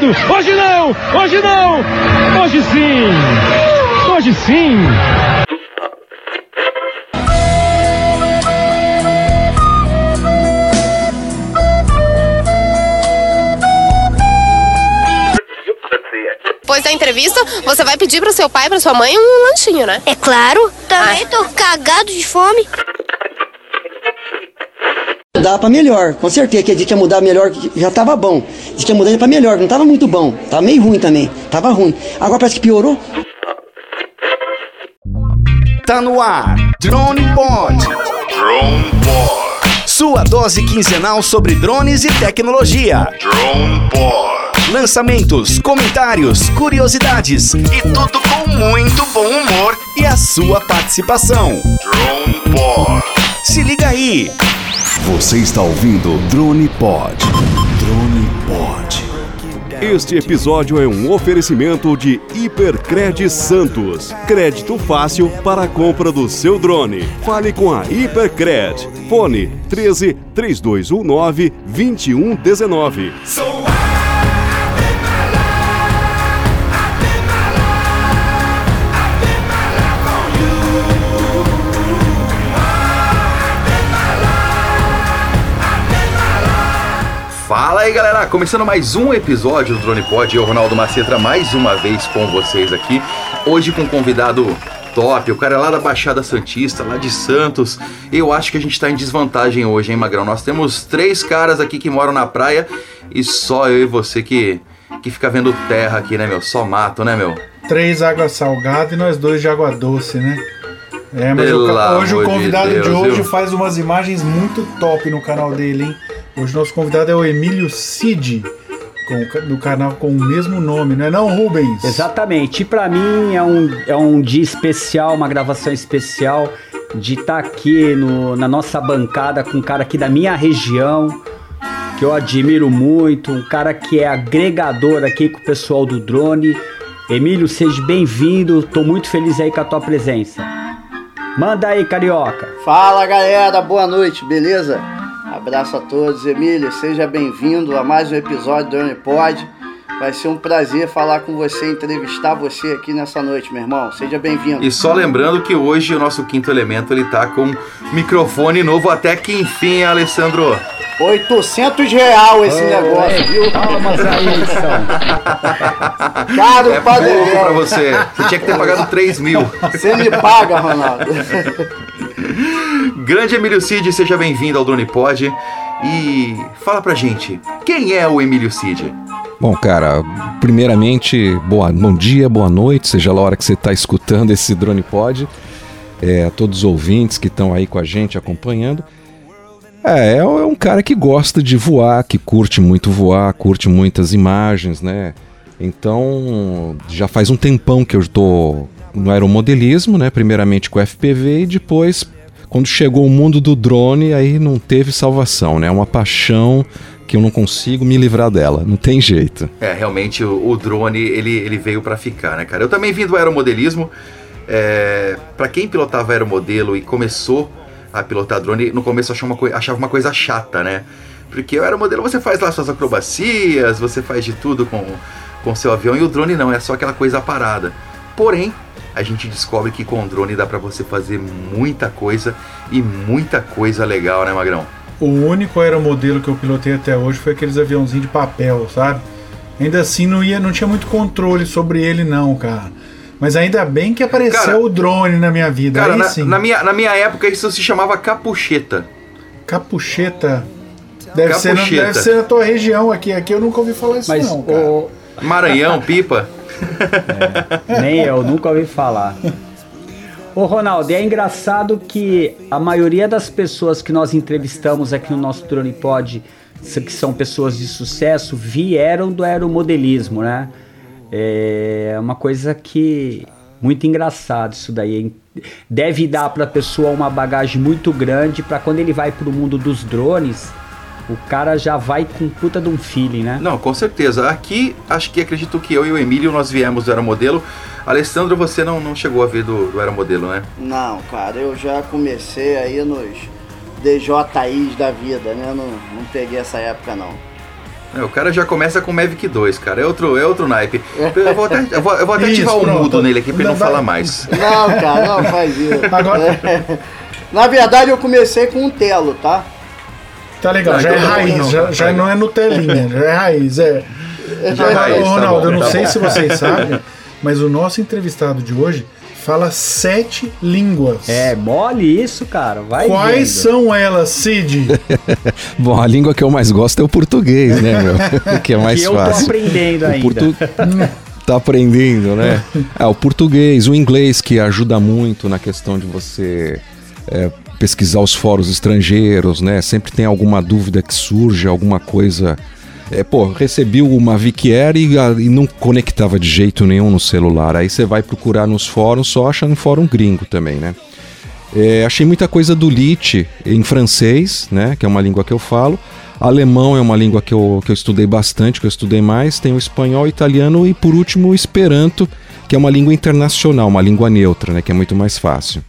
Hoje não! Hoje não! Hoje sim! Hoje sim! Depois da entrevista, você vai pedir pro seu pai e pra sua mãe um lanchinho, né? É claro, também tô cagado de fome. Dá pra melhor, com certeza que a gente ia mudar melhor, já tava bom. A gente ia mudar pra melhor, não tava muito bom. Tava meio ruim também, tava ruim. Agora parece que piorou. Tá no ar, Drone Pod. Drone Pod. Sua dose quinzenal sobre drones e tecnologia. Drone Pod. Lançamentos, comentários, curiosidades e tudo com muito bom humor e a sua participação. Drone Pod. Se liga aí! Você está ouvindo Drone Pod. Drone Pod. Este episódio é um oferecimento de Hipercred Santos. Crédito fácil para a compra do seu drone. Fale com a Hipercred. Fone 13 3219 2119. Fala aí galera, começando mais um episódio do Drone Pod, eu, Ronaldo Macetra, mais uma vez com vocês aqui. Hoje com um convidado top, o cara é lá da Baixada Santista, lá de Santos. Eu acho que a gente tá em desvantagem hoje, hein, Magrão? Nós temos três caras aqui que moram na praia e só eu e você que, que fica vendo terra aqui, né, meu? Só mato, né, meu? Três água salgada e nós dois de água doce, né? É, mas o hoje o de convidado de, Deus, hoje viu? faz umas imagens muito top no canal dele, hein? Hoje nosso convidado é o Emílio Cid, com, o ca- no canal com o mesmo nome, não é não, Rubens? Exatamente. E pra mim é um, é um dia especial, uma gravação especial de estar aqui no, na nossa bancada com um cara aqui da minha região, que eu admiro muito, um cara que é agregador aqui com o pessoal do drone. Emílio, seja bem-vindo. Tô muito feliz aí com a tua presença. Manda aí, carioca. Fala galera, boa noite, beleza? Abraço a todos, Emílio, seja bem-vindo a mais um episódio do Unipod. Vai ser um prazer falar com você, entrevistar você aqui nessa noite, meu irmão. Seja bem-vindo. E só lembrando que hoje o nosso quinto elemento ele tá com microfone novo até que enfim, Alessandro. 800 real esse negócio, viu? Palmas aí, são. Caro É pra pouco pra você. Você tinha que ter pagado 3 mil. Você me paga, Ronaldo. Grande Emílio Cid, seja bem-vindo ao Drone Pod. E fala pra gente, quem é o Emílio Cid? Bom, cara, primeiramente, boa, bom dia, boa noite, seja lá a hora que você está escutando esse Drone Pod. É, a todos os ouvintes que estão aí com a gente acompanhando. É, é um cara que gosta de voar, que curte muito voar, curte muitas imagens, né? Então, já faz um tempão que eu estou no aeromodelismo, né? Primeiramente com FPV e depois, quando chegou o mundo do drone, aí não teve salvação, né? É uma paixão que eu não consigo me livrar dela, não tem jeito. É, realmente o, drone ele, ele veio pra ficar, né, cara? Eu também vim do aeromodelismo. É, para quem pilotava aeromodelo e começou a pilotar drone, no começo achava uma, achava uma coisa chata, né? Porque o aeromodelo você faz lá suas acrobacias, você faz de tudo com com seu avião e o drone não, é só aquela coisa parada. Porém, a gente descobre que com o drone dá pra você fazer muita coisa e muita coisa legal, né, Magrão? O único aeromodelo que eu pilotei até hoje foi aqueles aviãozinhos de papel, sabe? Ainda assim não ia, não tinha muito controle sobre ele não, cara. Mas ainda bem que apareceu Cara, o drone na minha vida. Cara, aí na, sim. na minha, na minha época isso se chamava capucheta. Capucheta. Deve ser, na, Capucheta. deve ser na tua região aqui. Aqui eu nunca ouvi falar isso Mas não, cara. o, Maranhão, pipa. Nem eu, nunca ouvi falar. Ô Ronaldo, é engraçado que a maioria das pessoas que nós entrevistamos aqui no nosso Drone Pod, que são pessoas de sucesso, vieram do aeromodelismo, né? É uma coisa que muito engraçado isso daí. Deve dar para a pessoa uma bagagem muito grande para quando ele vai para o mundo dos drones, o cara já vai com puta de um feeling, né? Não, com certeza. Aqui, acho que acredito que eu e o Emílio nós viemos do aeromodelo. Alessandro, você não, não chegou a ver do, do aeromodelo, né? Não, cara, eu já comecei aí nos DJIs da vida, né? Não, não peguei essa época não. É, o cara já começa com Mavic 2, cara. É outro, é outro naipe. Eu vou até, eu vou, eu vou até Isso, ativar o mudo nele aqui pra ele não falar mais. Não, cara, não faz isso. Agora- É. Na verdade, eu comecei com um telo, tá? Tá legal, Não, já é então tá raiz, não, já, tá já não é Nutelinha, já é raiz, é. Já é raiz, ô, tá Ronaldo, bom, eu não tá sei bom. se vocês sabem, mas o nosso entrevistado de hoje fala sete línguas. É, mole isso, cara. Vai Quais vendo. são elas, Cid? Bom, a língua que eu mais gosto é o português, né, meu? Que é mais que eu tô fácil. aprendendo ainda. portu- tá aprendendo, né? É, o português, o inglês que ajuda muito na questão de você é, pesquisar os fóruns estrangeiros, né? Sempre tem alguma dúvida que surge, alguma coisa. É, pô, recebi uma Vic Air e, e não conectava de jeito nenhum no celular. Aí você vai procurar nos fóruns, só acha no fórum gringo também, né? É, achei muita coisa do Lit em francês, né? Que é uma língua que eu falo. Alemão é uma língua que eu, que eu estudei bastante, que eu estudei mais. Tem o espanhol, o italiano e, por último, o esperanto, que é uma língua internacional, uma língua neutra, né? Que é muito mais fácil.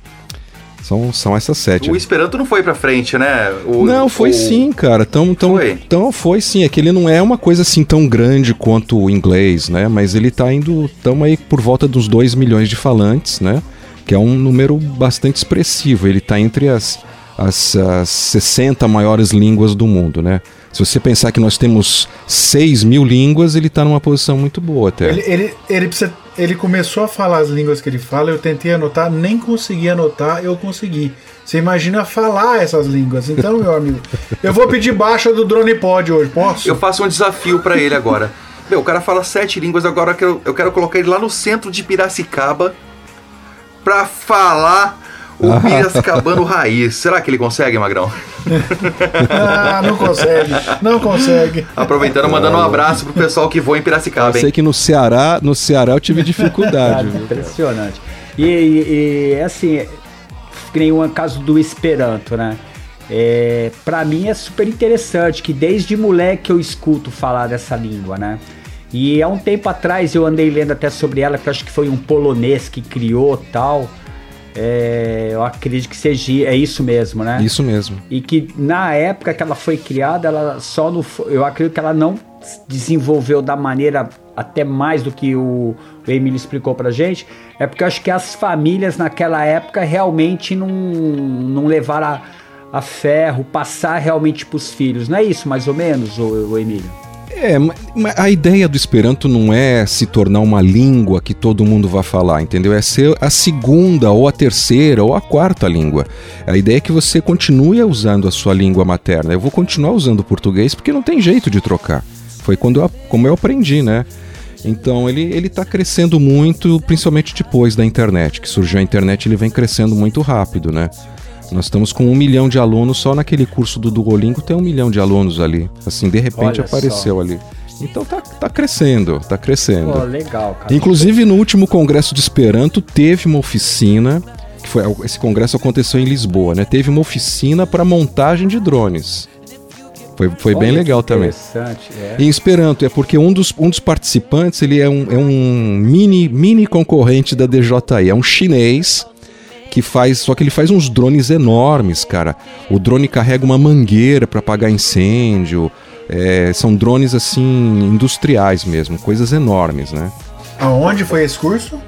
São, são essas sete. O Esperanto não foi pra frente, né? O- Não, foi o- sim, cara. Tão, tão, Foi? Então foi sim. É que ele não é uma coisa assim tão grande quanto o inglês, né? Mas ele tá indo. Tamo aí por volta dos 2 milhões de falantes, né? Que é um número bastante expressivo. Ele tá entre as, as, as 60 maiores línguas do mundo, né? Se você pensar que nós temos 6 mil línguas, ele tá numa posição muito boa até. Ele, ele, ele, precisa- ele começou a falar as línguas que ele fala, eu tentei anotar, nem consegui anotar, eu consegui. Você imagina falar essas línguas. Então, meu amigo, eu vou pedir baixa do Drone Pod hoje, posso? Eu faço um desafio pra ele agora. Meu, o cara fala sete línguas, agora eu quero, eu quero colocar ele lá no centro de Piracicaba pra falar o Piracicabano raiz. Será que ele consegue, Magrão? Ah, não consegue, não consegue. Aproveitando, mandando um abraço pro pessoal que voa em Piracicaba, Eu hein? sei que no Ceará, no Ceará eu tive dificuldade. Cara, viu? impressionante. E, e, e, assim, que nem o caso do Esperanto, né? É, para mim é super interessante que desde moleque eu escuto falar dessa língua, né? E há um tempo atrás eu andei lendo até sobre ela, que eu acho que foi um polonês que criou tal. É, eu acredito que seja é isso mesmo, né? Isso mesmo. E que na época que ela foi criada, ela só não fo- eu acredito que ela não se desenvolveu da maneira até mais do que o, o Emílio explicou pra gente, é porque eu acho que as famílias naquela época realmente não, não levaram a, a ferro, passar realmente pros filhos. Não é isso mais ou menos, o, Emílio? É, a ideia do Esperanto não é se tornar uma língua que todo mundo vai falar, entendeu? É ser a segunda, ou a terceira, ou a quarta língua. A ideia é que você continue usando a sua língua materna. Eu vou continuar usando o português porque não tem jeito de trocar. Foi quando eu, como eu aprendi, né? Então ele, ele tá crescendo muito, principalmente depois da internet. Que surgiu a internet, ele vem crescendo muito rápido, né? Nós estamos com um milhão de alunos, só naquele curso do Duolingo tem um milhão de alunos ali. Assim, de repente Olha apareceu só. ali. Então tá, tá crescendo, tá crescendo. Pô, legal, cara. Inclusive no último congresso de Esperanto teve uma oficina, que foi esse congresso aconteceu em Lisboa, né? Teve uma oficina para montagem de drones. Foi, foi bem Olha legal também. Interessante, é. Em Esperanto, é porque um dos, um dos participantes ele é um, é um mini, mini concorrente da DJI, é um chinês que faz, só que ele faz uns drones enormes, cara. O drone carrega uma mangueira para apagar incêndio. é, são drones assim industriais mesmo, coisas enormes, né? Aonde foi esse curso?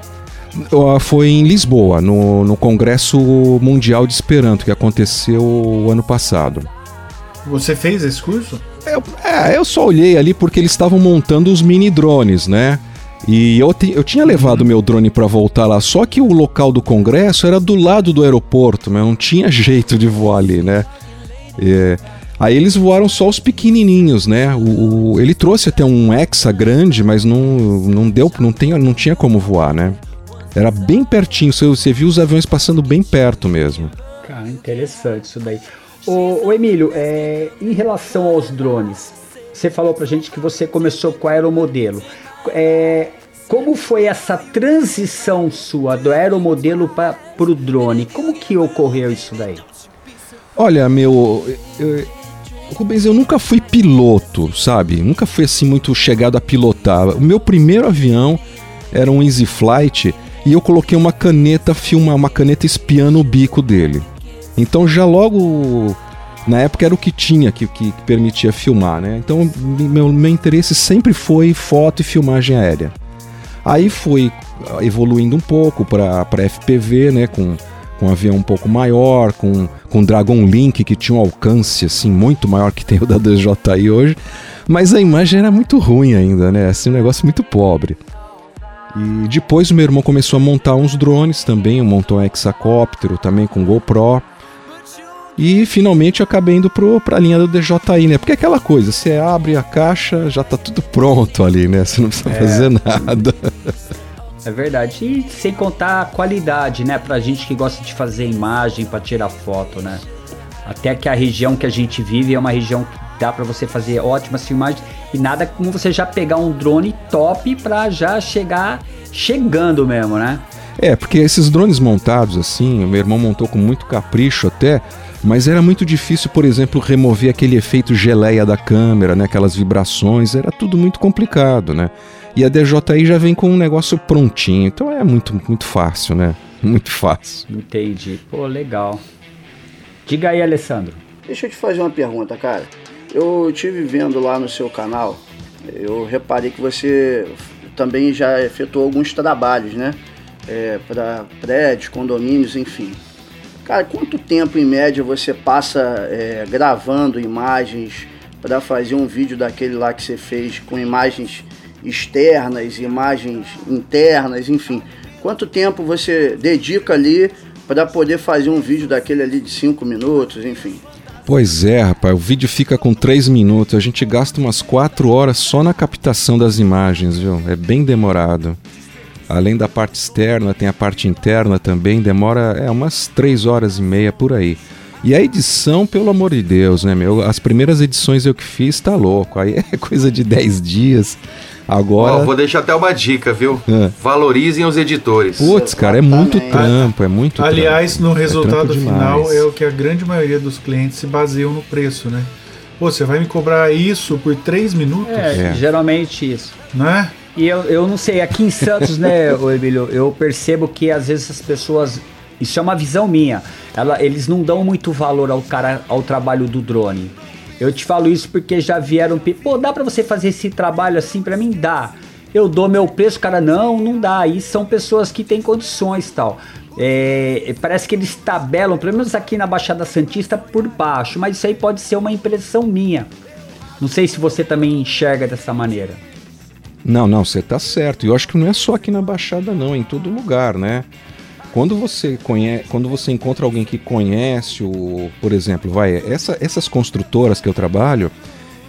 Foi em Lisboa, no, no Congresso Mundial de Esperanto, que aconteceu o ano passado. Você fez esse curso? Eu, é, eu só olhei ali porque eles estavam montando os mini drones, né? E eu, te- eu tinha levado meu drone para voltar lá, só que o local do congresso era do lado do aeroporto, mas não tinha jeito de voar ali, né? É, aí eles voaram só os pequenininhos, né? O, o- ele trouxe até um Hexa grande, mas não, não deu, não, tem, não tinha como voar, né? Era bem pertinho, você, você viu os aviões passando bem perto mesmo. Cara, interessante isso daí. Ô, ô, Emílio, é, em relação aos drones, você falou pra gente que você começou com aeromodelo. É, como foi essa transição sua do aeromodelo para o drone? Como que ocorreu isso daí? Olha, meu. eu- Rubens, eu nunca fui piloto, sabe? Nunca fui assim muito chegado a pilotar. O meu primeiro avião era um Easy Flight e eu coloquei uma caneta filma, uma caneta espiando o bico dele. Então já logo Na época era o que tinha que, que, permitia filmar, né? Então meu, meu interesse sempre foi foto e filmagem aérea. Aí foi evoluindo um pouco para FPV, né? Com, com um avião um pouco maior, com, com Dragon Link que tinha um alcance assim muito maior que tem o da DJI hoje. Mas a imagem era muito ruim ainda, né? Assim, um negócio muito pobre. E depois o meu irmão começou a montar uns drones também, montou um hexacóptero também com GoPro. E finalmente eu acabei indo para a linha do DJI, né? Porque é aquela coisa, você abre a caixa, já tá tudo pronto ali, né? Você não precisa é. fazer nada. É verdade. E sem contar a qualidade, né? Pra gente que gosta de fazer imagem, para tirar foto, né? Até que a região que a gente vive é uma região que dá para você fazer ótimas filmagens e nada como você já pegar um drone top para já chegar chegando mesmo, né? É, porque esses drones montados assim, o meu irmão montou com muito capricho até, mas era muito difícil, por exemplo, remover aquele efeito geleia da câmera, né, aquelas vibrações, era tudo muito complicado, né? E a DJI já vem com um negócio prontinho, então é muito muito fácil, né? Muito fácil. Entendi. Pô, legal. Diga aí, Alessandro. Deixa eu te fazer uma pergunta, cara. Eu tive vendo lá no seu canal, eu reparei que você também já efetuou alguns trabalhos, né? É, para prédios, condomínios, enfim. Cara, quanto tempo em média você passa é, gravando imagens para fazer um vídeo daquele lá que você fez com imagens externas, imagens internas, enfim? Quanto tempo você dedica ali para poder fazer um vídeo daquele ali de 5 minutos, enfim? Pois é, rapaz, o vídeo fica com 3 minutos, a gente gasta umas 4 horas só na captação das imagens, viu? É bem demorado. Além da parte externa, tem a parte interna também, demora é, umas 3 horas e meia por aí. E a edição, pelo amor de Deus, né, meu? As primeiras edições eu que fiz, tá louco. Aí é coisa de 10 dias. Agora. Oh, vou deixar até uma dica, viu? É. Valorizem os editores. Putz, cara, é muito trampo, é muito Aliás, trampo. no é resultado é final é o que a grande maioria dos clientes se baseiam no preço, né? Pô, você vai me cobrar isso por três minutos? É, é. geralmente isso. Não é? E eu, eu não sei, aqui em Santos, né, Emílio, eu percebo que às vezes as pessoas. Isso é uma visão minha. Ela, eles não dão muito valor ao cara, ao trabalho do drone. Eu te falo isso porque já vieram, pô, dá para você fazer esse trabalho assim para mim dá. Eu dou meu preço, cara, não, não dá. E são pessoas que têm condições tal. É, parece que eles tabelam, pelo menos aqui na Baixada Santista, por baixo, mas isso aí pode ser uma impressão minha. Não sei se você também enxerga dessa maneira. Não, não, você tá certo. E eu acho que não é só aqui na Baixada, não, é em todo lugar, né? Quando você conhece, quando você encontra alguém que conhece o, por exemplo, vai, essa, essas construtoras que eu trabalho,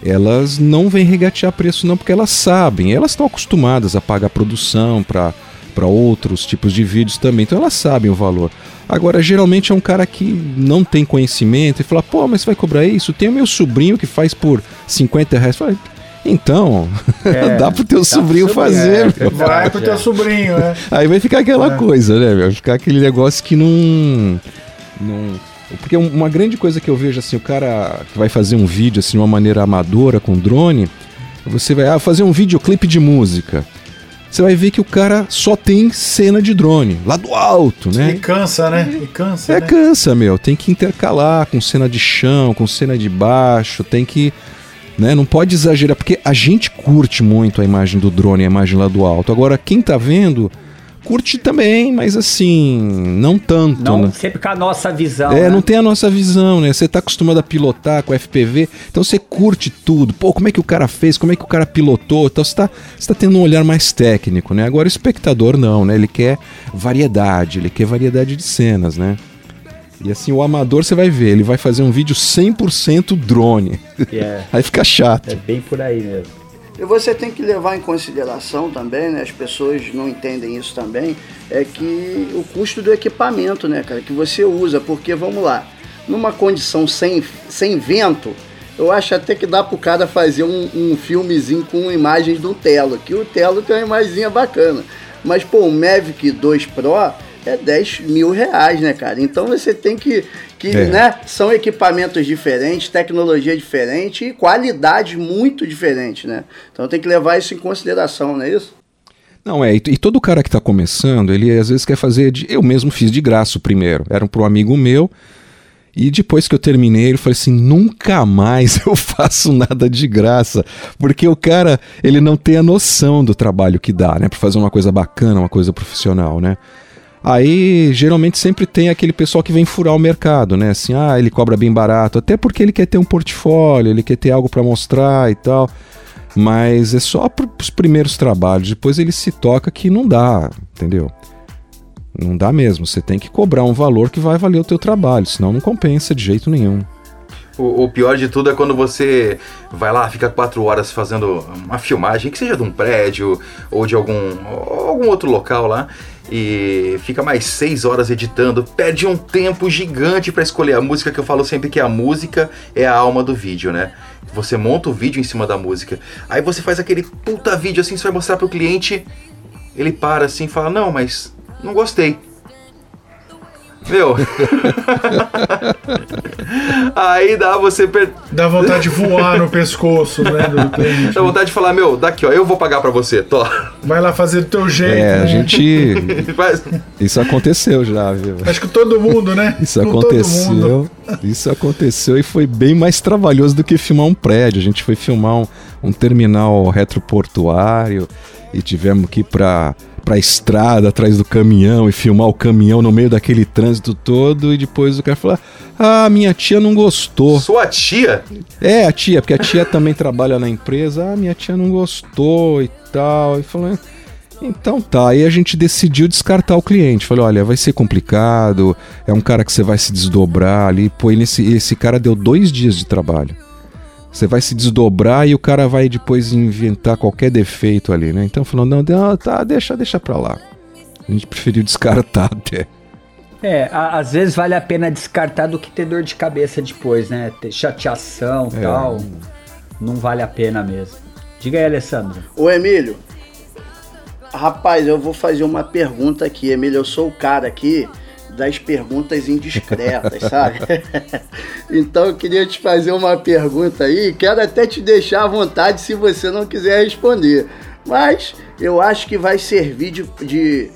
elas não vêm regatear preço não porque elas sabem, elas estão acostumadas a pagar produção para para outros tipos de vídeos também, então elas sabem o valor. Agora, geralmente é um cara que não tem conhecimento e fala, pô, mas você vai cobrar isso? Tem o meu sobrinho que faz por 50 reais. Fala, então, é, dá pro teu sobrinho fazer. É, vai pro teu sobrinho, né? Aí vai ficar aquela é. coisa, né? Vai ficar aquele negócio que não. não porque uma grande coisa que eu vejo assim, o cara que vai fazer um vídeo assim de uma maneira amadora com drone, você vai ah, fazer um videoclipe de música. Você vai ver que o cara só tem cena de drone, lá do alto, né? E cansa, né? E cansa. É, né? cansa, meu. Tem que intercalar com cena de chão, com cena de baixo, tem que né? Não pode exagerar, porque a gente curte muito a imagem do drone, a imagem lá do alto. Agora, quem tá vendo, curte também, mas assim, não tanto. Não né? sempre com a nossa visão. É, né? não tem a nossa visão, né? Você tá acostumado a pilotar com FPV, então você curte tudo. Pô, como é que o cara fez? Como é que o cara pilotou? Então você tá, você tá tendo um olhar mais técnico, né? Agora o espectador não, né? Ele quer variedade, ele quer variedade de cenas, né? E assim, o amador você vai ver, ele vai fazer um vídeo 100% drone. Yeah. aí fica chato. É bem por aí mesmo. E você tem que levar em consideração também, né? As pessoas não entendem isso também, é que o custo do equipamento, né, cara, que você usa, porque vamos lá, numa condição sem, sem vento, eu acho até que dá pro cara fazer um, um filmezinho com imagens do Telo, que o Telo tem uma imagenzinha bacana. Mas, pô, o Mavic 2 Pro é 10 mil reais, né, cara? Então você tem que. que é. né, são equipamentos diferentes, tecnologia diferente e qualidade muito diferente, né? Então tem que levar isso em consideração, não é isso? Não, é, e, e todo cara que está começando, ele às vezes quer fazer. De, eu mesmo fiz de graça o primeiro. Era para um amigo meu. E depois que eu terminei, ele falou assim: nunca mais eu faço nada de graça. Porque o cara, ele não tem a noção do trabalho que dá, né? Pra fazer uma coisa bacana, uma coisa profissional, né? Aí, geralmente, sempre tem aquele pessoal que vem furar o mercado, né? Assim, ah, ele cobra bem barato. Até porque ele quer ter um portfólio, ele quer ter algo para mostrar e tal. Mas é só para os primeiros trabalhos. Depois ele se toca que não dá, entendeu? Não dá mesmo. Você tem que cobrar um valor que vai valer o teu trabalho, senão não compensa de jeito nenhum. O, o, pior de tudo é quando você vai lá, fica quatro horas fazendo uma filmagem, que seja de um prédio ou de algum, algum outro local lá, e fica mais seis horas editando, perde um tempo gigante para escolher a música, que eu falo sempre que a música é a alma do vídeo, né? Você monta o vídeo em cima da música, aí você faz aquele puta vídeo assim, você vai mostrar pro cliente, ele para assim e fala, não, mas não gostei. Meu. Aí dá você. Per... Dá vontade de voar no pescoço, né? Dá vontade de falar, meu, daqui, ó, eu vou pagar pra você, tô. Vai lá fazer do teu jeito. É, né? a gente. Isso aconteceu já, viu? Acho que todo mundo, né? Isso Com aconteceu. Isso aconteceu e foi bem mais trabalhoso do que filmar um prédio. A gente foi filmar um, um terminal retroportuário e tivemos que ir pra pra estrada atrás do caminhão e filmar o caminhão no meio daquele trânsito todo e depois o cara fala: Ah, minha tia não gostou. Sua tia? É, a tia, porque a tia também trabalha na empresa. Ah, minha tia não gostou e tal. E falou: então tá, aí a gente decidiu descartar o cliente. Falei, olha, vai ser complicado, é um cara que você vai se desdobrar ali. Pô, nesse, esse cara deu dois dias de trabalho. Você vai se desdobrar e o cara vai depois inventar qualquer defeito ali, né? Então falou, não, não tá, deixa, deixa pra lá. A gente preferiu descartar até. É, a, às vezes vale a pena descartar do que ter dor de cabeça depois, né? Ter chateação e é. tal. Não vale a pena mesmo. Diga aí, Alessandro. Ô, Emílio. Rapaz, eu vou fazer uma pergunta aqui, Emílio. Eu sou o cara aqui das perguntas indiscretas, sabe? então eu queria te fazer uma pergunta aí, quero até te deixar à vontade se você não quiser responder. Mas eu acho que vai servir de, de,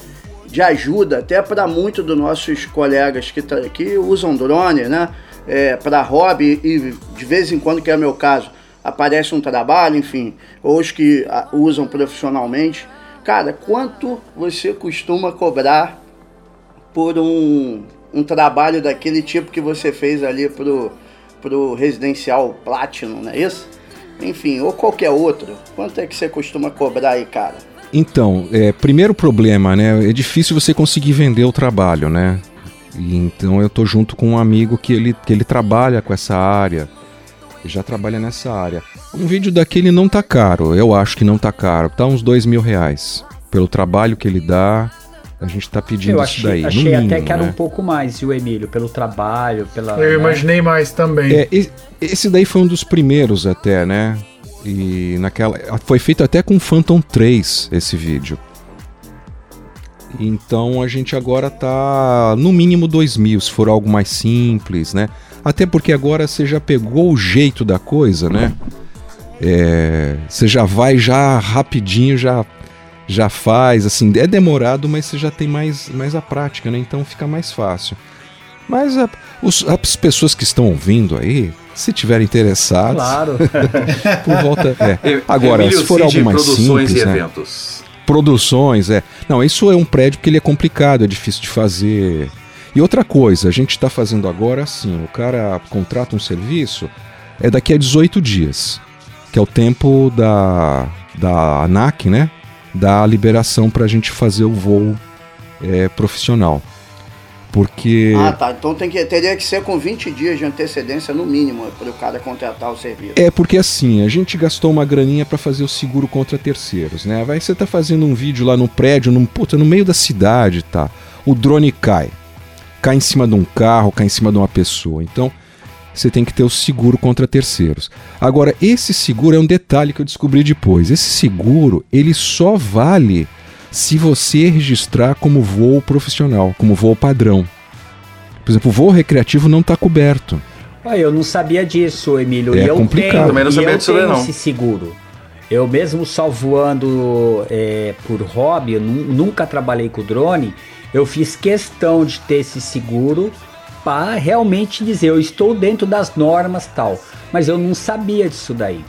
de ajuda até para muitos dos nossos colegas que, tá, que usam drone, né? É, para hobby e de vez em quando, que é o meu caso, aparece um trabalho, enfim, ou os que usam profissionalmente. Cara, quanto você costuma cobrar por um, um trabalho daquele tipo que você fez ali pro, pro Residencial Platinum, não é isso? Enfim, ou qualquer outro. Quanto é que você costuma cobrar aí, cara? Então, é, primeiro problema, né? É difícil você conseguir vender o trabalho, né? E, então eu tô junto com um amigo que ele, que ele trabalha com essa área. Já trabalha nessa área. Um vídeo daquele não tá caro, eu acho que não tá caro. Tá uns dois mil reais. Pelo trabalho que ele dá, a gente está pedindo eu achei, isso daí. Achei mínimo, até que era né? um pouco mais, o Emílio, pelo trabalho, pela. Eu né? imaginei mais também. É, esse daí foi um dos primeiros até, né? E naquela. Foi feito até com Phantom 3 esse vídeo. Então a gente agora tá no mínimo 2 mil, se for algo mais simples, né? Até porque agora você já pegou o jeito da coisa, né? É, você já vai já rapidinho, já já faz, assim, é demorado, mas você já tem mais, mais a prática, né? Então fica mais fácil. Mas a, os, as pessoas que estão ouvindo aí, se tiverem interessados, claro. por volta. É. Agora, Emílio se for Cid, algo mais produções simples, e né? eventos. Produções, é. Não, isso é um prédio que ele é complicado, é difícil de fazer. E outra coisa, a gente está fazendo agora assim: o cara contrata um serviço, é daqui a 18 dias, que é o tempo da, da ANAC, né? Da liberação para a gente fazer o voo é, profissional. Porque. Ah, tá. Então tem que, teria que ser com 20 dias de antecedência, no mínimo, para o cara contratar o serviço. É, porque assim, a gente gastou uma graninha para fazer o seguro contra terceiros, né? Vai você tá fazendo um vídeo lá no prédio, num, puta, no meio da cidade, tá? O drone cai. Cai em cima de um carro, cai em cima de uma pessoa. Então, você tem que ter o seguro contra terceiros. Agora, esse seguro é um detalhe que eu descobri depois. Esse seguro, ele só vale se você registrar como voo profissional, como voo padrão. Por exemplo, o voo recreativo não está coberto. Ah, eu não sabia disso, Emílio. É e eu complicado. Tenho, Também não sabia eu disso, tenho não. esse seguro. Eu mesmo só voando é, por hobby, eu nu- nunca trabalhei com drone. Eu fiz questão de ter esse seguro para realmente dizer, eu estou dentro das normas tal. Mas eu não sabia disso daí.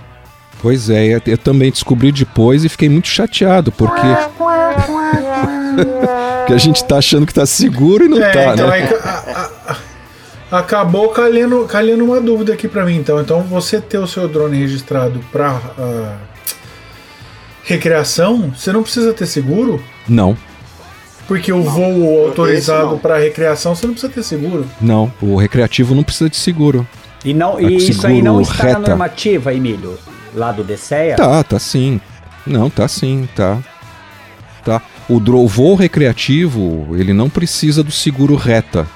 Pois é, eu- também descobri depois e fiquei muito chateado, porque. que a gente tá achando que tá seguro e não É, tá, então né? aí a- a- a- acabou calhando, calhando uma dúvida aqui pra mim, então. Então você ter o seu drone registrado pra ah, recreação, você não precisa ter seguro? Não, Porque o voo autorizado não. pra recreação, você não precisa ter seguro. não. O recreativo não precisa de seguro. E, não, Ah, e isso aí não está na reta. normativa, Emílio? Lá do DCEA? Tá, tá sim. Não, tá sim, tá. Tá. O, o voo recreativo, ele não precisa do seguro reta.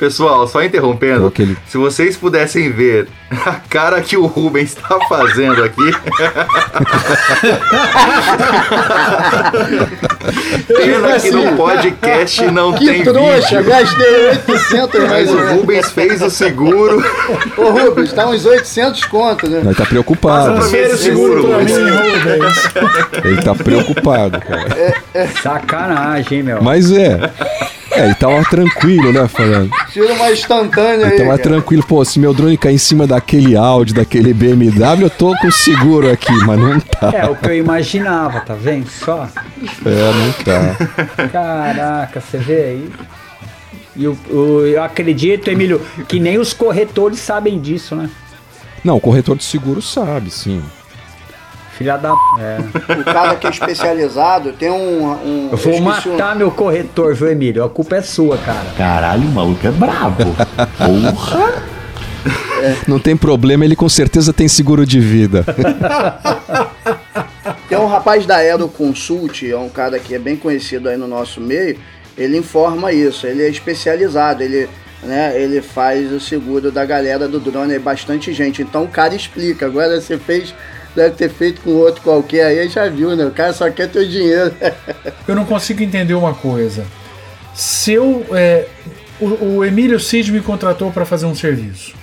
Pessoal, só interrompendo, Aquele- se vocês pudessem ver a cara que o Rubens está fazendo aqui. Pena que no podcast não Que tem trouxa, vídeo. gastei 800 mais Mas o. Rubens fez o seguro. Ô Rubens, tá uns 800 conto, né? Ele tá preocupado. Transfere o seguro, Rubens. Ele tá preocupado, cara. Sacanagem, hein, meu? Mas é. É, ele tava tranquilo, né, falando. Tira uma instantânea aí. Ele tava cara. tranquilo, pô, se meu drone cair em cima daquele Audi, daquele BMW, eu tô com seguro aqui, mas não tá. É o que eu imaginava, tá vendo só? É, não tá. Caraca, você vê aí. E o, o- eu acredito, Emílio, que nem os corretores sabem disso, né? Não, o corretor de seguro sabe, sim. Filha da. É. O cara que é especializado tem um. um Eu vou matar meu corretor, viu, Emílio? A culpa é sua, cara. Caralho, o maluco é brabo. Porra. Não tem problema, ele com certeza tem seguro de vida. Tem um rapaz da Aero Consult, é um cara que é bem conhecido aí no nosso meio, ele informa isso, ele é especializado, ele, né, ele faz o seguro da galera do drone, é bastante gente, então o cara explica, agora você fez, deve ter feito com outro qualquer aí, já viu, né, o cara só quer teu dinheiro. Eu não consigo entender uma coisa. Se eu. é, o, o Emílio Cid me contratou para fazer um serviço.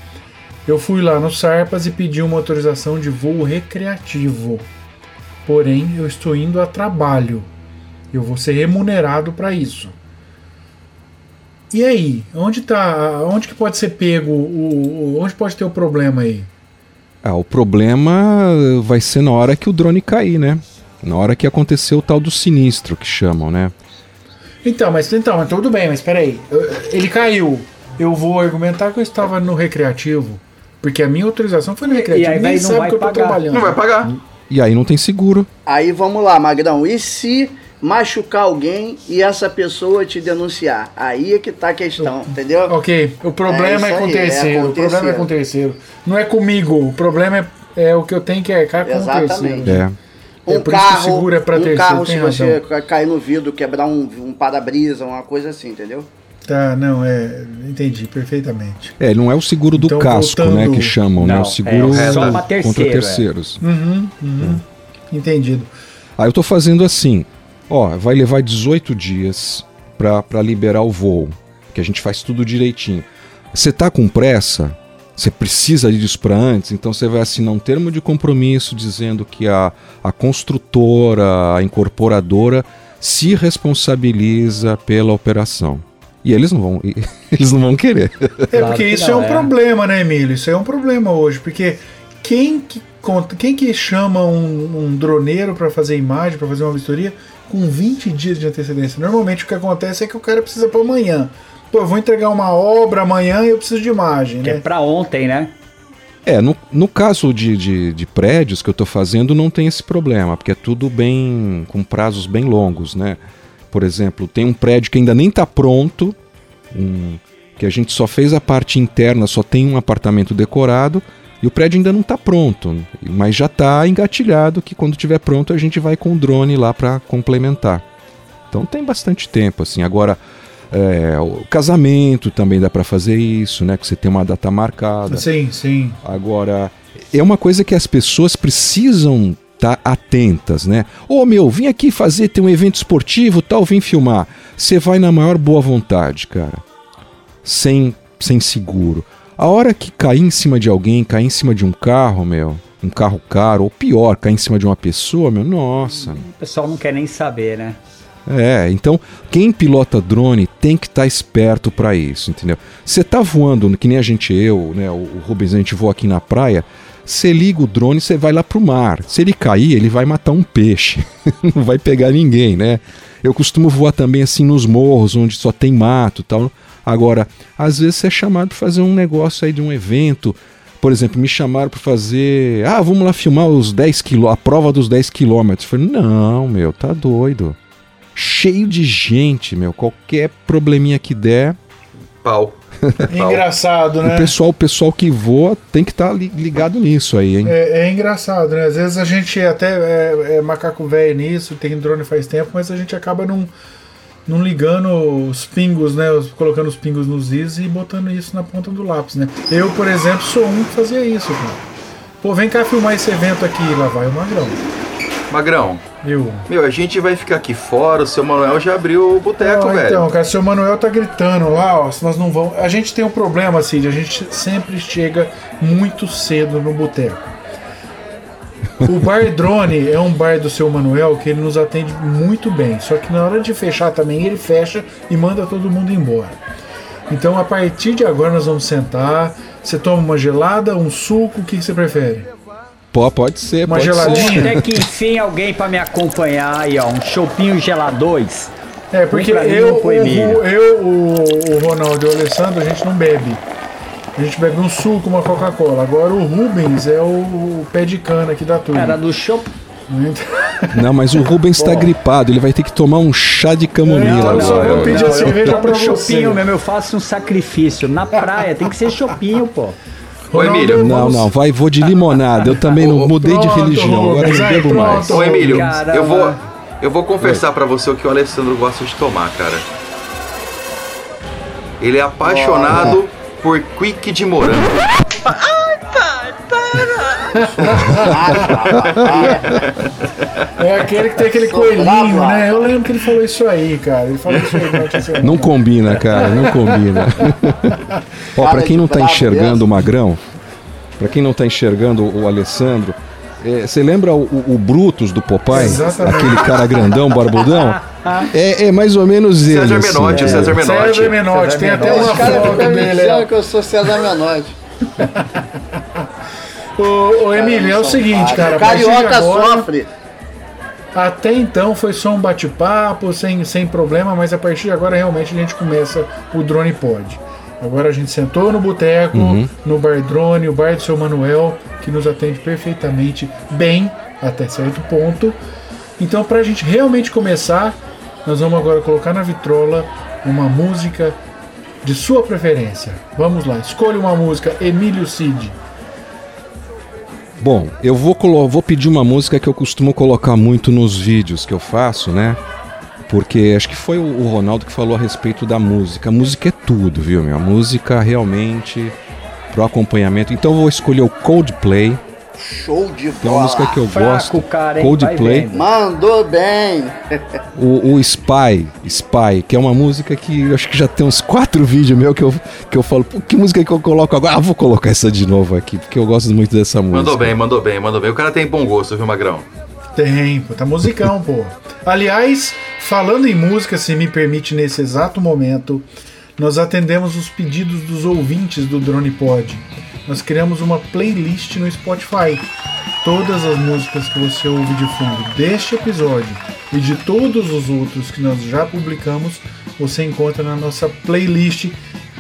Eu fui lá no Sarpas e pedi uma autorização de voo recreativo. Porém, eu estou indo a trabalho. Eu vou ser remunerado para isso. E aí, onde tá, onde que pode ser pego o, onde pode ter o problema aí? Ah, o problema vai ser na hora que o drone cair, né? Na hora que aconteceu o tal do sinistro que chamam, né? Então, mas então, tudo bem, mas peraí. Ele caiu. Eu vou argumentar que eu estava no recreativo. Porque a minha autorização foi no recreativo. aí Nem sabe vai que eu tô pagar. trabalhando. Não vai pagar. E aí não tem seguro. Aí vamos lá, Magrão, e se machucar alguém e essa pessoa te denunciar? Aí é que tá a questão, entendeu? Ok, o problema É é, com o é terceiro. com o o problema é com o terceiro. Não é comigo. O problema é, é o que eu tenho que arcar com o Exatamente. terceiro. É. É Um por isso que o carro, seguro é pra um terceiro, carro tem se razão. você ca- cair no vidro, quebrar um, um para-brisa, uma coisa assim, entendeu? Tá, não, é. Entendi perfeitamente. É, não é o seguro do Então, casco, voltando- né, que chamam, né? Não, O seguro é só do- pra terceiro, contra é. terceiros. Uhum, uhum. Entendido. Aí eu tô fazendo assim, ó, vai levar 18 dias pra, pra liberar o voo, que a gente faz tudo direitinho. Você tá com pressa? Você precisa disso para antes, então você vai assinar um termo de compromisso dizendo que a, a construtora, a incorporadora se responsabiliza pela operação. E eles não vão, eles não vão querer. É Claro porque que isso não, é um é. problema, né, Emílio? Isso é um problema hoje, porque quem que, conta- quem que chama um, um droneiro para fazer imagem, para fazer uma vistoria, com 20 dias de antecedência? Normalmente o que acontece é que o cara precisa para amanhã. Pô, eu vou entregar uma obra amanhã e eu preciso de imagem, Que é né? pra ontem, né? É, no, no caso de, de, de prédios que eu estou fazendo, não tem esse problema, porque é tudo bem com prazos bem longos, né? Por exemplo, tem um prédio que ainda nem está pronto, um- que a gente só fez a parte interna, só tem um apartamento decorado, e o prédio ainda não está pronto, mas já está engatilhado que quando estiver pronto a gente vai com o drone lá para complementar. Então tem bastante tempo, assim. Agora, é, o casamento também dá para fazer isso, né? Que você tem uma data marcada. Sim, sim. Agora, é uma coisa que as pessoas precisam estar atentas, né? Ô meu, vim aqui fazer, tem um evento esportivo tal, vim filmar. Você vai na maior boa vontade, cara. Sem, sem seguro. A hora que cair em cima de alguém, cair em cima de um carro, meu, um carro caro, ou pior, cair em cima de uma pessoa, meu, nossa. O pessoal não quer nem saber, né? É, então quem pilota drone tem que estar esperto para isso, entendeu? Você tá voando, que nem a gente, eu, né, o Rubens, a gente voa aqui na praia, você liga o drone, você vai lá pro mar. Se ele cair, ele vai matar um peixe, não vai pegar ninguém, né? Eu costumo voar também assim nos morros, onde só tem mato e tal. Agora, às vezes você é chamado para fazer um negócio aí de um evento, por exemplo, me chamaram para fazer. Ah, vamos lá filmar os 10 quilô, a prova dos 10 quilômetros. Eu falei, não, meu, tá doido. Cheio de gente, meu. Qualquer probleminha que der. Pau. Engraçado, né? O pessoal, o pessoal que voa tem que estar tá ligado nisso aí, hein? É, é, engraçado, né? Às vezes a gente até é, é macaco velho nisso, tem drone faz tempo, mas a gente acaba não, não ligando os pingos, né? Colocando os pingos nos is e botando isso na ponta do lápis, né? Eu, por exemplo, sou um que fazia isso, cara. Pô, vem cá filmar esse evento aqui, lá vai o Magrão. Magrão. Eu. Meu, a gente vai ficar aqui fora, o seu Manuel já abriu o boteco, ah, velho. Então, cara, o seu Manuel tá gritando lá, ó, nós não vamos. A gente tem um problema, Cid, a gente sempre chega muito cedo no boteco. O Bar Drone é um bar do seu Manuel que ele nos atende muito bem. Só que na hora de fechar também, ele fecha e manda todo mundo embora. Então a partir de agora nós vamos sentar. Você toma uma gelada, um suco, o que, que você prefere? Pô, pode ser, Uma pode geladinha? ser. Até que enfim alguém pra me acompanhar aí, ó. Um chopinho geladores. É, porque Um mim, eu, um pro o, eu o, o Ronaldo e o Alessandro, a gente não bebe. A gente bebe um suco, uma Coca-Cola. Agora o Rubens é o, o pé de cana aqui da turma. Era do chopp. Não, mas o Rubens tá gripado, ele vai ter que tomar um chá de camomila eu só agora. vou pedir a cerveja eu pra tomo você. chopinho mesmo, eu faço um sacrifício. Na praia tem que ser chopinho, pô. Ô, Emílio. Não, não, vai, vou de limonada. Eu também não mudei de Pronto, religião, agora não bebo mais. Ô, Emílio, Caramba. eu vou, eu vou confessar pra você o que o Alessandro gosta de tomar, cara. Ele é apaixonado por quick de morango. É aquele que tem aquele coelhinho, né? Eu lembro que ele falou isso aí, cara. Ele falou isso aí durante a semana. Não combina, cara, não combina. Ó, pra Cara quem não tá enxergando o Magrão, pra quem não tá enxergando o Alessandro, é, você lembra o, o- o Brutus do Popeye? Exatamente. Aquele cara grandão, barbudão? É, é mais ou menos ele. César assim, Menotti, o é. César Menotti. César Menotti, tem até uma Os caras foto dele. dizendo ó. que eu sou César Menotti. Ô, ô Emílio, é o seguinte, cara. a partir de Carioca agora- sofre. Até então foi só um bate-papo, sem, sem problema, mas a partir de agora realmente a gente começa o Drone Pod. Agora a gente sentou no boteco, Uhum. no Bar Drone, o bar do seu Manuel, que nos atende perfeitamente bem, até certo ponto. Então, pra gente realmente começar, nós vamos agora colocar na vitrola uma música de sua preferência. Vamos lá, escolha uma música, Emílio Cid. Bom, eu vou, vou pedir uma música que eu costumo colocar muito nos vídeos que eu faço, né? Porque acho que foi o o Ronaldo que falou a respeito da música. A música é tudo, viu, meu? A música realmente pro acompanhamento. Então eu vou escolher o Coldplay, Show de que é uma bola. música que eu Fraco, gosto. cara? Coldplay. Mandou bem. O, o Spy, Spy, que é uma música que eu acho que já tem uns quatro vídeos meu que eu, que eu falo, Pô, que música que eu coloco agora? Ah, vou colocar essa de novo aqui, porque eu gosto muito dessa música. Mandou bem, mandou bem, mandou bem. O cara tem bom gosto, viu, Magrão? Tem, tá musicão, pô. Aliás, falando em música, se me permite nesse exato momento, nós atendemos os pedidos dos ouvintes do Drone Pod. Nós criamos uma playlist no Spotify. Todas as músicas que você ouve de fundo deste episódio e de todos os outros que nós já publicamos, você encontra na nossa playlist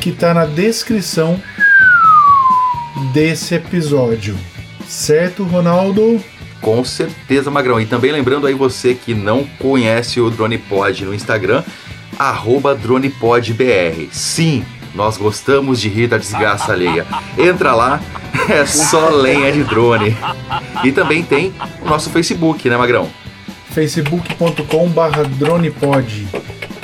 que está na descrição desse episódio. Certo, Ronaldo? Com certeza, Magrão. E também lembrando aí você que não conhece o DronePod no Instagram, arroba DronePodBR. Sim, nós gostamos de rir da desgraça alheia. Entra lá, é só lenha de drone. E também tem o nosso Facebook, né, Magrão? facebook.com.br dronepod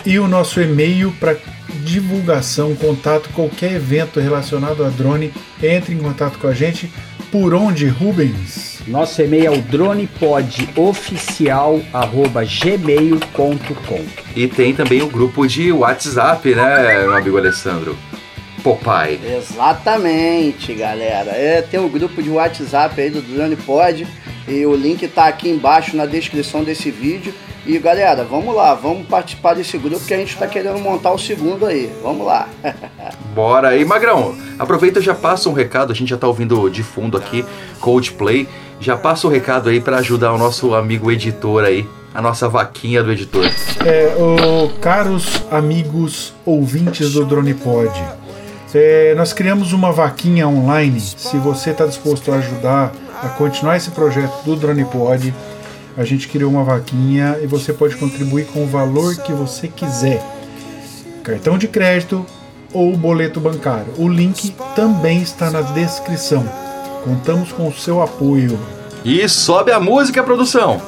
e o nosso e-mail para divulgação, contato, qualquer evento relacionado a drone, entre em contato com a gente. Por onde, Rubens? Nosso e-mail é o dronepodoficial.gmail.com E tem também o grupo de WhatsApp, né, meu amigo Alessandro? Popeye. Exatamente, galera. É, tem um grupo de WhatsApp aí do Drone Pod. E o link tá aqui embaixo na descrição desse vídeo. E galera, vamos lá, vamos participar desse grupo que a gente tá querendo montar o segundo aí. Vamos lá. Bora aí, Magrão. Aproveita e já passa um recado. A gente já tá ouvindo de fundo aqui, Coldplay. Já passa o recado aí para ajudar o nosso amigo editor aí, a nossa vaquinha do editor. É, caros amigos ouvintes do Drone Pod, é, nós criamos uma vaquinha online. Se você está disposto a ajudar a continuar esse projeto do Drone Pod, a gente criou uma vaquinha e você pode contribuir com o valor que você quiser. Cartão de crédito ou boleto bancário. O link também está na descrição. Contamos com o seu apoio. E sobe a música, produção.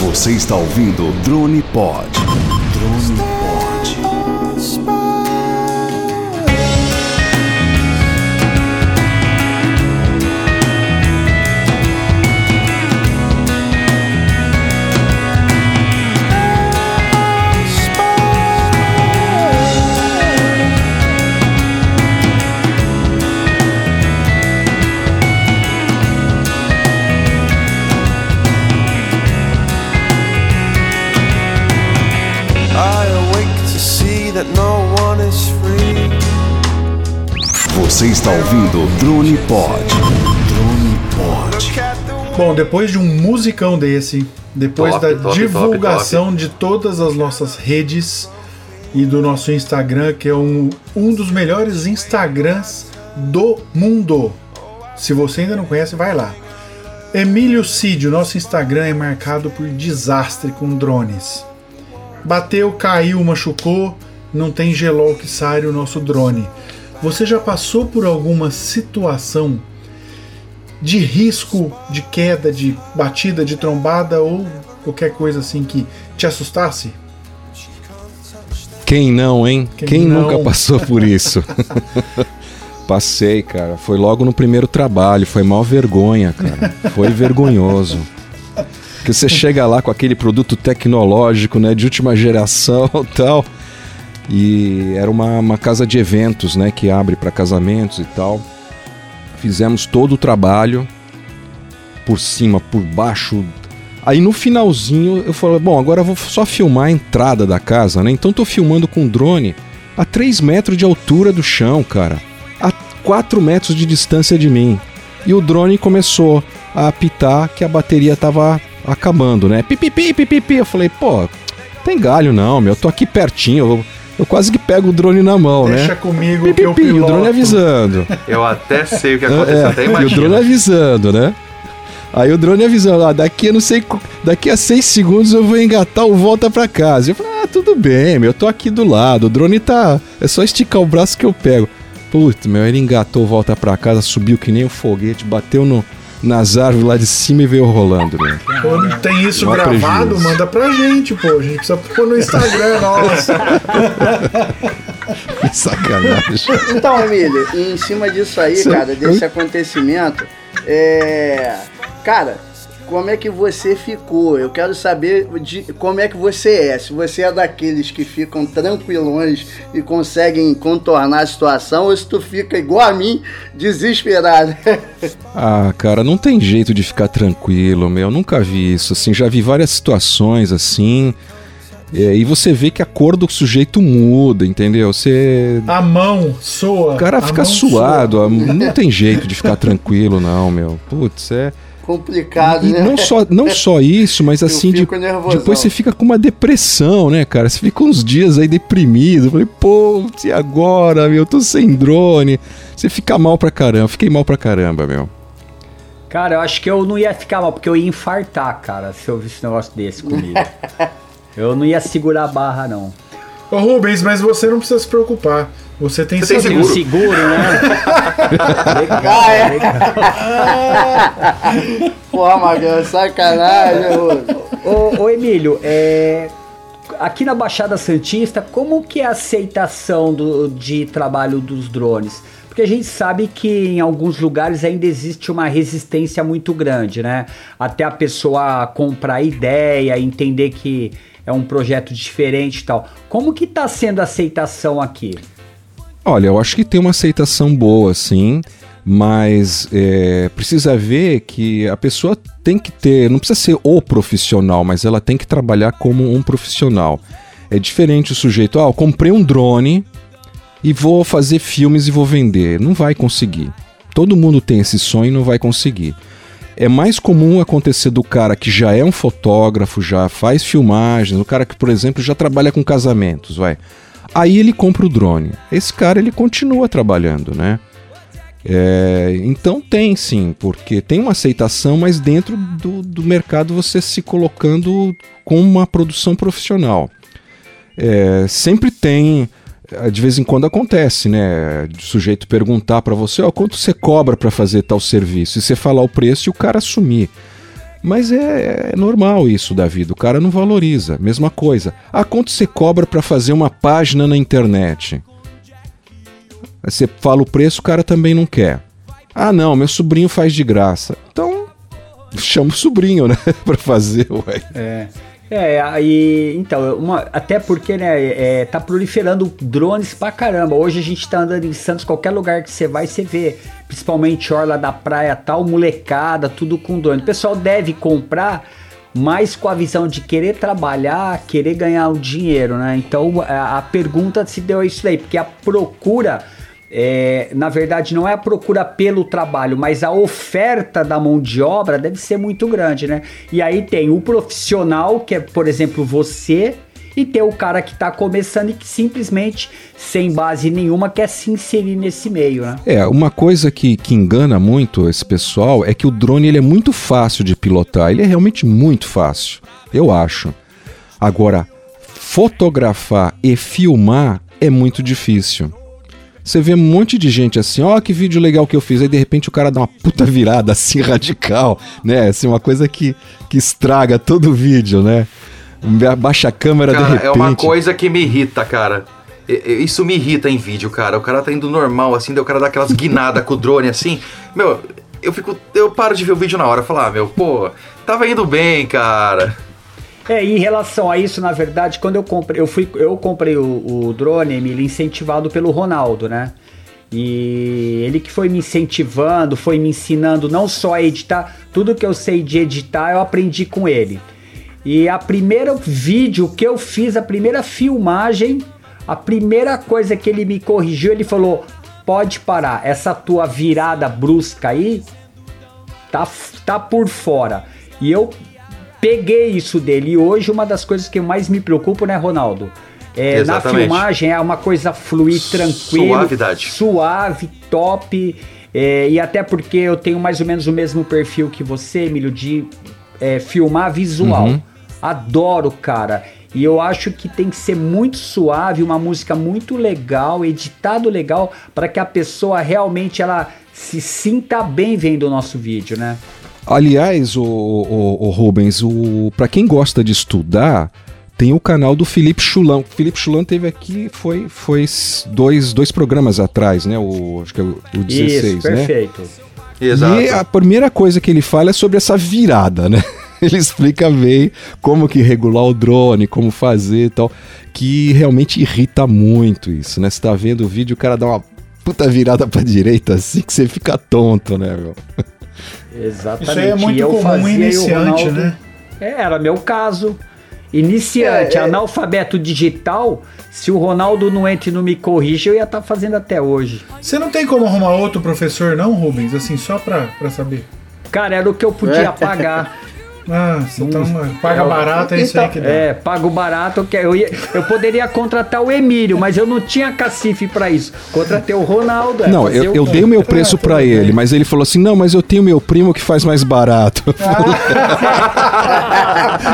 Você está ouvindo Drone Pod. Drone Pod. Está ouvindo Drone Pod. Drone Pod. Bom, depois de um musicão desse, depois Top, da top, divulgação de todas as nossas redes e do nosso Instagram, que é um, um dos melhores Instagrams do mundo. Se você ainda não conhece, vai lá. Emílio Cid, o nosso Instagram é marcado por desastre com drones. Bateu, caiu, machucou, não tem gelol que sare o nosso drone. Você já passou por alguma situação de risco de queda, de batida, de trombada ou qualquer coisa assim que te assustasse? Quem não, hein? Quem Quem, não? nunca passou por isso? Passei, cara. Foi logo no primeiro trabalho. Foi mal vergonha, cara. Foi vergonhoso. Porque você chega lá com aquele produto tecnológico, né? De última geração e tal. E era uma, uma casa de eventos, né? Que abre para casamentos e tal. Fizemos todo o trabalho. Por cima, por baixo. Aí no finalzinho eu falei, bom, agora eu vou só filmar a entrada da casa, né? Então tô filmando com drone a 3 metros de altura do chão, cara. A 4 metros de distância de mim. E o drone começou a apitar que a bateria tava acabando, né? Pipipi, pipipi. Eu falei, pô, tem galho não, meu. Eu tô aqui pertinho. Eu, eu quase que pego o drone na mão, Deixa né? comigo que eu Pipipi, o drone piloto. avisando. Eu até sei o que aconteceu, até É, e o imagino. drone avisando, né? Aí o drone avisando, ah, daqui eu não sei, qu- daqui a seis segundos eu vou engatar o volta pra casa. Eu falei, ah, tudo bem, meu, eu tô aqui do lado, o drone tá, é só esticar o braço que eu pego. Putz, meu, ele engatou o volta pra casa, subiu que nem um foguete, bateu no, nas árvores lá de cima e veio rolando, né? Quando tem isso Mó gravado, prejuízo. manda pra gente, pô. A gente precisa pôr no Instagram, nossa. Que sacanagem. Então, Emílio, em cima disso aí, cara, desse acontecimento, é. Cara, como é que você ficou? Eu quero saber de como é que você é. Se você é daqueles que ficam tranquilões e conseguem contornar a situação, ou se tu fica igual a mim, desesperado. Ah, cara, não tem jeito de ficar tranquilo, meu. Nunca vi isso. Assim, já vi várias situações assim. é, e você vê que a cor do sujeito muda, entendeu? Você. A mão soa. O cara a fica suado. soa. a- Não tem jeito de ficar tranquilo, não, meu. Putz, é. Complicado, E né? não só, não só isso, mas assim, de- depois você fica com uma depressão, né, cara? Você fica uns dias aí deprimido. Eu falei, pô, e agora, meu? Eu tô sem drone. Você fica mal pra caramba. Fiquei mal pra caramba, meu. Cara, eu acho que eu não ia ficar mal, porque eu ia infartar, cara, se eu visse um negócio desse comigo. eu não ia segurar a barra, não. Ô Rubens, mas você não precisa se preocupar. Você tem Você tem Tem um seguro, né? Ah, é? Porra, Magrão, sacanagem, Rô. ô, ô, Emílio, é, aqui na Baixada Santista, como que é a aceitação do, de trabalho dos drones? Porque a gente sabe que em alguns lugares ainda existe uma resistência muito grande, né? Até a pessoa comprar ideia, entender que é um projeto diferente e tal. Como que tá sendo a aceitação aqui? Olha, eu acho que tem uma aceitação boa, sim. Mas é, precisa ver que a pessoa tem que ter, não precisa ser o profissional, mas ela tem que trabalhar como um profissional. É diferente o sujeito, ah, eu comprei um drone e vou fazer filmes e vou vender. Não vai conseguir. Todo mundo tem esse sonho e não vai conseguir. É mais comum acontecer do cara que já é um fotógrafo, já faz filmagens, o cara que, por exemplo, já trabalha com casamentos, vai. Aí ele compra o drone. Esse cara ele continua trabalhando, né? É, então tem sim, porque tem uma aceitação, mas dentro do, do mercado você se colocando com uma produção profissional. É, sempre tem, de vez em quando acontece, né? De sujeito perguntar para você, ó, quanto você cobra para fazer tal serviço? E você falar o preço e o cara assumir. Mas é, é, normal isso da vida, o cara não valoriza. Mesma coisa. Ah, quanto você cobra para fazer uma página na internet? Você fala o preço, o cara também não quer. Ah, não, meu sobrinho faz de graça. Então, chama o sobrinho, né, para fazer, ué. É. É, aí, então, uma, até porque, né, é, tá proliferando drones pra caramba. Hoje a gente tá andando em Santos, qualquer lugar que você vai, você vê, principalmente orla da praia tal, molecada, tudo com drone. O pessoal deve comprar mais com a visão de querer trabalhar, querer ganhar o dinheiro, né? Então a, a pergunta se deu isso daí, porque a procura é, na verdade, não é a procura pelo trabalho, mas a oferta da mão de obra deve ser muito grande, né? E aí tem o profissional, que é, por exemplo, você, e tem o cara que está começando e que simplesmente, sem base nenhuma, quer se inserir nesse meio, né? É, uma coisa que, que engana muito esse pessoal é que o drone ele é muito fácil de pilotar, ele é realmente muito fácil, eu acho. Agora, fotografar e filmar é muito difícil. Você vê um monte de gente assim, ó, oh, que vídeo legal que eu fiz. Aí de repente o cara dá uma puta virada assim radical, né? Assim, uma coisa que, que estraga todo o vídeo, né? Baixa a câmera cara, de repente. É uma coisa que me irrita, cara. Isso me irrita em vídeo, cara. O cara tá indo normal, assim, daí o cara dá aquelas guinadas com o drone assim. Meu, eu fico. Eu paro de ver o vídeo na hora. Falar, ah, meu, pô, tava indo bem, cara. É, em relação a isso, na verdade, quando eu comprei, eu fui, eu comprei o, o drone, Emílio, incentivado pelo Ronaldo, né? E ele que foi me incentivando, foi me ensinando não só a editar, tudo que eu sei de editar eu aprendi com ele. E a primeira vídeo que eu fiz, a primeira filmagem, a primeira coisa que ele me corrigiu, ele falou: "Pode parar, essa tua virada brusca aí tá tá por fora". E eu peguei isso dele. E hoje uma das coisas que mais me preocupa, né, Ronaldo? É, na filmagem é uma coisa fluir tranquilo, Suavidade. suave, top. É, e até porque eu tenho mais ou menos o mesmo perfil que você, Emílio, de é, filmar visual. Uhum. Adoro, cara. E eu acho que tem que ser muito suave, uma música muito legal, editado legal, para que a pessoa realmente ela se sinta bem vendo o nosso vídeo, né? Aliás, o, o, o Rubens, o, para quem gosta de estudar, tem o canal do Felipe Chulão. O Felipe Chulão teve aqui, foi, foi dois, dois programas atrás, né? O, acho que é o, o 16, Isso, né? perfeito. Exato. E a primeira coisa que ele fala é sobre essa virada, né? Ele explica bem como que regular o drone, como fazer e tal, que realmente irrita muito isso, né? Você tá vendo o vídeo, o cara dá uma puta virada pra direita assim que você fica tonto, né, meu? Exatamente. Isso aí é muito eu comum iniciante, Ronaldo, né? É, era meu caso. Iniciante, é, é... analfabeto digital, se o Ronaldo não entra e não me corrige, eu ia estar tá fazendo até hoje. Você não tem como arrumar outro professor, não, Rubens? Assim, só pra, pra saber. Cara, era o que eu podia pagar. Ah, você tá uma, paga é, barato, é isso aí que dá. É, pago barato. Eu, ia, eu poderia contratar o Emílio, mas eu não tinha cacife para isso. Contratei o Ronaldo. É, não, eu, eu dei o meu preço para ele, mas ele falou assim: não, mas eu tenho meu primo que faz mais barato.